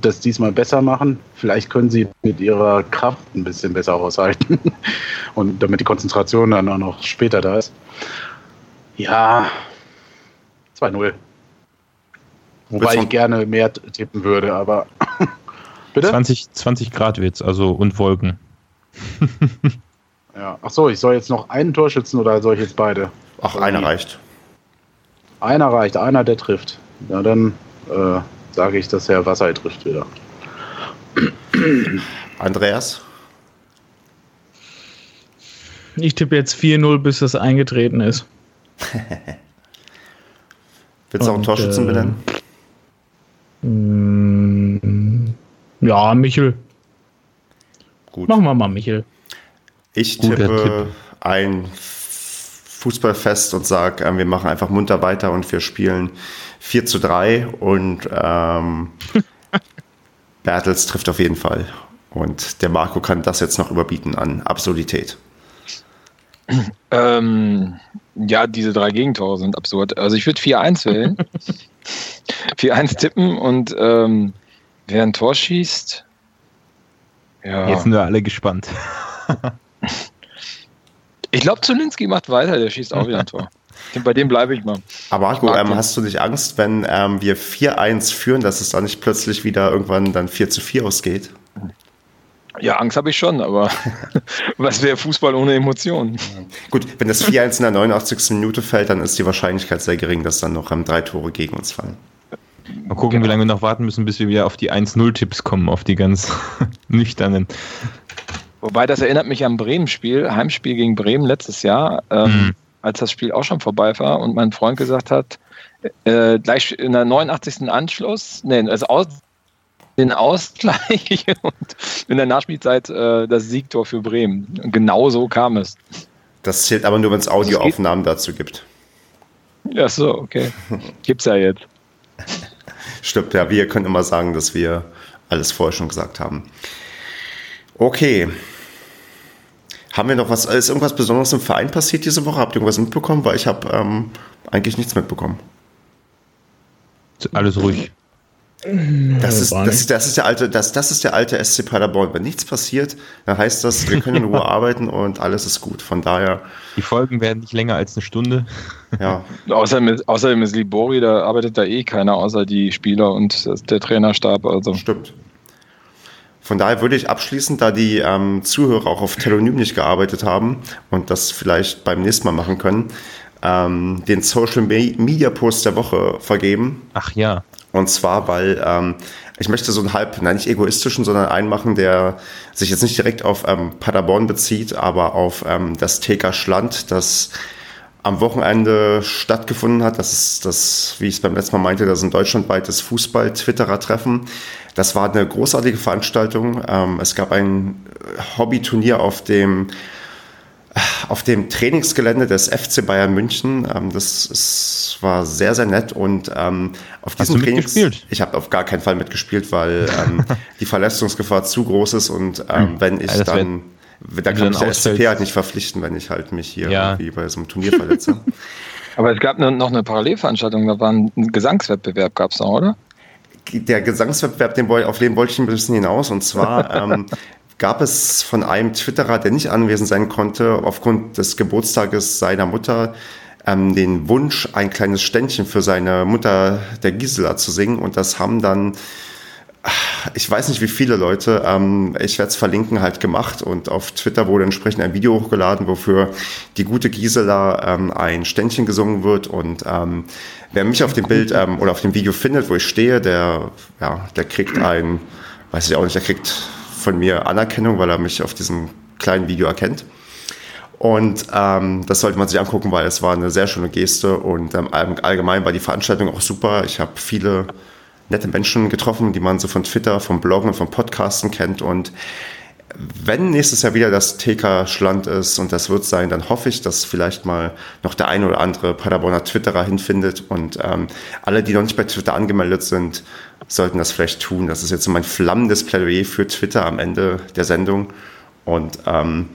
Speaker 4: das diesmal besser machen. Vielleicht können sie mit ihrer Kraft ein bisschen besser aushalten und damit die Konzentration dann auch noch später da ist. Ja, 2-0. Wobei ich gerne mehr tippen würde, aber.
Speaker 3: Bitte? 20, 20 Grad wird's, also und Wolken.
Speaker 4: ja. Ach so, ich soll jetzt noch einen Torschützen oder soll ich jetzt beide?
Speaker 1: Ach, einer reicht.
Speaker 4: Einer reicht, einer, der trifft. Na dann äh, sage ich, dass Herr Wasser trifft wieder.
Speaker 1: Andreas?
Speaker 2: Ich tippe jetzt 4-0, bis das eingetreten ist.
Speaker 1: Willst du auch einen Torschützen äh, benennen?
Speaker 2: Mm, ja, Michel. Gut. Machen wir mal Michel.
Speaker 1: Ich tippe ein Fußballfest und sage, äh, wir machen einfach munter weiter und wir spielen 4 zu 3 und ähm, Bertels trifft auf jeden Fall. Und der Marco kann das jetzt noch überbieten an Absurdität.
Speaker 5: Ähm, ja, diese drei Gegentore sind absurd. Also ich würde 4-1 wählen. 4-1 tippen und ähm, wer ein Tor schießt.
Speaker 3: Ja. Jetzt sind wir alle gespannt.
Speaker 5: ich glaube, Zulinski macht weiter, der schießt auch wieder ein Tor. Bei dem bleibe ich mal.
Speaker 1: Aber Marco, ähm, hast du nicht Angst, wenn ähm, wir 4-1 führen, dass es dann nicht plötzlich wieder irgendwann dann 4 4 ausgeht?
Speaker 5: Ja, Angst habe ich schon, aber was wäre Fußball ohne Emotionen?
Speaker 1: Gut, wenn das 4-1 in der 89. Minute fällt, dann ist die Wahrscheinlichkeit sehr gering, dass dann noch ähm, drei Tore gegen uns fallen.
Speaker 3: Mal gucken, genau. wie lange wir noch warten müssen, bis wir wieder auf die 1-0-Tipps kommen, auf die ganz nüchternen.
Speaker 5: Wobei das erinnert mich am Bremen-Spiel, Heimspiel gegen Bremen letztes Jahr, ähm, mhm. als das Spiel auch schon vorbei war und mein Freund gesagt hat, äh, gleich in der 89. Anschluss, nee, also aus, den Ausgleich und in der Nachspielzeit äh, das Siegtor für Bremen. Und genau so kam es.
Speaker 1: Das zählt aber nur, wenn es Audioaufnahmen dazu gibt.
Speaker 5: Ja, so, okay. Gibt's ja jetzt.
Speaker 1: Stimmt, ja, wir können immer sagen, dass wir alles vorher schon gesagt haben. Okay. Haben wir noch was, ist irgendwas Besonderes im Verein passiert diese Woche? Habt ihr irgendwas mitbekommen? Weil ich habe ähm, eigentlich nichts mitbekommen.
Speaker 3: Alles ruhig.
Speaker 1: Das ist, das, ist, das, ist der alte, das, das ist der alte SC Paderborn. Wenn nichts passiert, dann heißt das, wir können in Ruhe arbeiten und alles ist gut. Von daher.
Speaker 3: Die Folgen werden nicht länger als eine Stunde.
Speaker 5: Ja. außerdem, ist, außerdem ist Libori, da arbeitet da eh keiner, außer die Spieler und der Trainerstab. Also.
Speaker 1: Stimmt. Von daher würde ich abschließend, da die ähm, Zuhörer auch auf Telonym nicht gearbeitet haben und das vielleicht beim nächsten Mal machen können, ähm, den Social Media Post der Woche vergeben.
Speaker 3: Ach ja.
Speaker 1: Und zwar, weil ähm, ich möchte so einen halb, nein, nicht egoistischen, sondern einen machen, der sich jetzt nicht direkt auf ähm, Paderborn bezieht, aber auf ähm, das TK Schland, das am Wochenende stattgefunden hat. Das ist das, wie ich es beim letzten Mal meinte, das ist ein deutschlandweites Fußball-Twitterer-Treffen. Das war eine großartige Veranstaltung. Ähm, es gab ein Hobbyturnier auf dem auf dem Trainingsgelände des FC Bayern München. Ähm, das ist, war sehr, sehr nett und ähm, auf diesem Trainings. Ich habe auf gar keinen Fall mitgespielt, weil ähm, die Verletzungsgefahr zu groß ist und ähm, hm. wenn ich ja, dann. Da kann mich der SCP halt nicht verpflichten, wenn ich halt mich hier ja. irgendwie bei so einem Turnier verletze.
Speaker 5: Aber es gab noch eine Parallelveranstaltung, da war ein Gesangswettbewerb, gab es da, oder?
Speaker 1: Der Gesangswettbewerb, den, auf den wollte ich ein bisschen hinaus. Und zwar ähm, gab es von einem Twitterer, der nicht anwesend sein konnte, aufgrund des Geburtstages seiner Mutter, ähm, den Wunsch, ein kleines Ständchen für seine Mutter, der Gisela, zu singen. Und das haben dann, ich weiß nicht wie viele Leute, ähm, ich werde es verlinken, halt gemacht. Und auf Twitter wurde entsprechend ein Video hochgeladen, wofür die gute Gisela ähm, ein Ständchen gesungen wird. Und ähm, wer mich auf dem Bild ähm, oder auf dem Video findet, wo ich stehe, der, ja, der kriegt ein, weiß ich auch nicht, der kriegt von mir Anerkennung, weil er mich auf diesem kleinen Video erkennt. Und ähm, das sollte man sich angucken, weil es war eine sehr schöne Geste und ähm, allgemein war die Veranstaltung auch super. Ich habe viele nette Menschen getroffen, die man so von Twitter, vom Bloggen und vom Podcasten kennt. Und wenn nächstes Jahr wieder das TK Schland ist und das wird sein, dann hoffe ich, dass vielleicht mal noch der eine oder andere Paderborner Twitterer hinfindet und ähm, alle, die noch nicht bei Twitter angemeldet sind, sollten das vielleicht tun. Das ist jetzt so mein flammendes Plädoyer für Twitter am Ende der Sendung. Und ähm,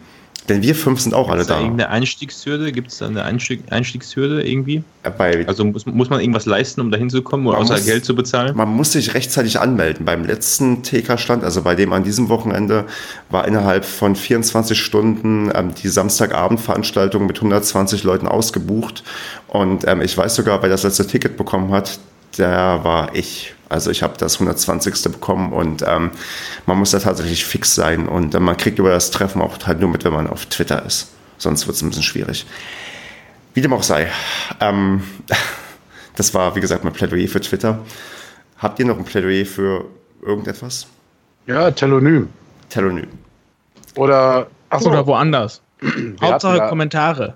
Speaker 1: denn wir fünf sind auch Gibt's alle da.
Speaker 3: da. Irgendeine Einstiegshürde? Gibt es da eine Einstieg Einstiegshürde irgendwie? Bei also muss, muss man irgendwas leisten, um da hinzukommen oder außer muss, Geld zu bezahlen?
Speaker 1: Man muss sich rechtzeitig anmelden. Beim letzten TK-Stand, also bei dem an diesem Wochenende, war innerhalb von 24 Stunden ähm, die Samstagabendveranstaltung mit 120 Leuten ausgebucht. Und ähm, ich weiß sogar, wer das letzte Ticket bekommen hat, der war ich. Also ich habe das 120. bekommen und ähm, man muss da tatsächlich fix sein und äh, man kriegt über das Treffen auch halt nur mit, wenn man auf Twitter ist. Sonst wird es ein bisschen schwierig. Wie dem auch sei. Ähm, das war, wie gesagt, mein Plädoyer für Twitter. Habt ihr noch ein Plädoyer für irgendetwas?
Speaker 4: Ja, Telonym.
Speaker 1: Telonym.
Speaker 2: Oder, achso, oder woanders. Hauptsache ja, Kommentare.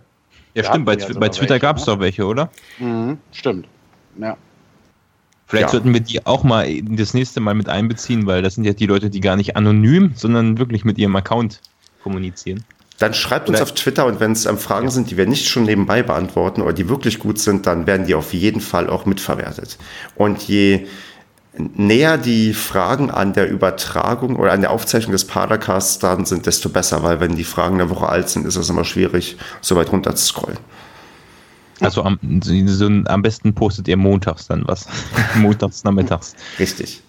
Speaker 3: Ja, stimmt. Bei, bei Twitter gab es ne? doch welche, oder?
Speaker 4: Mhm, stimmt. Ja.
Speaker 3: Vielleicht ja. sollten wir die auch mal das nächste Mal mit einbeziehen, weil das sind ja die Leute, die gar nicht anonym, sondern wirklich mit ihrem Account kommunizieren.
Speaker 1: Dann schreibt uns auf Twitter und wenn es ähm, Fragen sind, die wir nicht schon nebenbei beantworten oder die wirklich gut sind, dann werden die auf jeden Fall auch mitverwertet. Und je näher die Fragen an der Übertragung oder an der Aufzeichnung des Padercasts dann sind, desto besser, weil wenn die Fragen eine Woche alt sind, ist es immer schwierig, so weit runter zu scrollen.
Speaker 3: Also am, so, am besten postet ihr montags dann was. montags nachmittags.
Speaker 1: Richtig.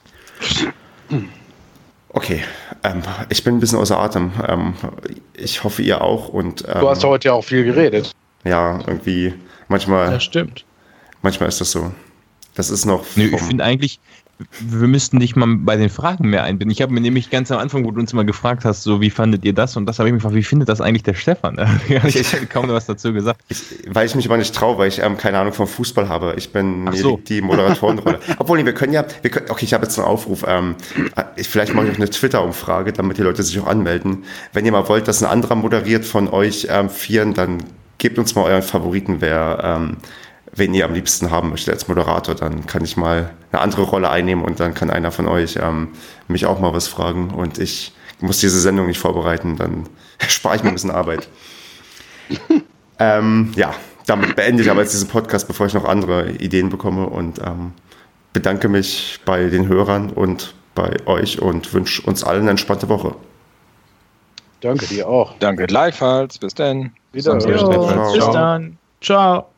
Speaker 1: Okay, ähm, ich bin ein bisschen außer Atem. Ähm, ich hoffe, ihr auch. Und,
Speaker 4: ähm, du hast heute ja auch viel geredet.
Speaker 1: Ja, irgendwie manchmal.
Speaker 2: Das stimmt.
Speaker 1: Manchmal ist das so. Das ist noch.
Speaker 3: Nö, ich finde eigentlich, wir müssten dich mal bei den Fragen mehr einbinden. Ich habe mir nämlich ganz am Anfang, wo du uns mal gefragt hast, so wie fandet ihr das? Und das habe ich mich gefragt, wie findet das eigentlich der Stefan? ich habe kaum noch was dazu gesagt.
Speaker 1: Ich, weil ich mich aber nicht traue, weil ich ähm, keine Ahnung vom Fußball habe. Ich bin so. die Moderatorenrolle. Obwohl, wir können ja, wir können, okay, ich habe jetzt einen Aufruf. Ähm, ich, vielleicht mache ich auch eine Twitter-Umfrage, damit die Leute sich auch anmelden. Wenn ihr mal wollt, dass ein anderer moderiert von euch ähm, Vieren, dann gebt uns mal euren Favoriten, wer ähm, wen ihr am liebsten haben möchtet als Moderator, dann kann ich mal eine andere Rolle einnehmen und dann kann einer von euch ähm, mich auch mal was fragen und ich muss diese Sendung nicht vorbereiten, dann spare ich mir ein bisschen Arbeit. ähm, ja, damit beende ich aber jetzt diesen Podcast, bevor ich noch andere Ideen bekomme und ähm, bedanke mich bei den Hörern und bei euch und wünsche uns allen eine entspannte Woche.
Speaker 4: Danke dir auch.
Speaker 5: Danke gleichfalls. Bis dann.
Speaker 2: Bis dann. Ciao. Ciao.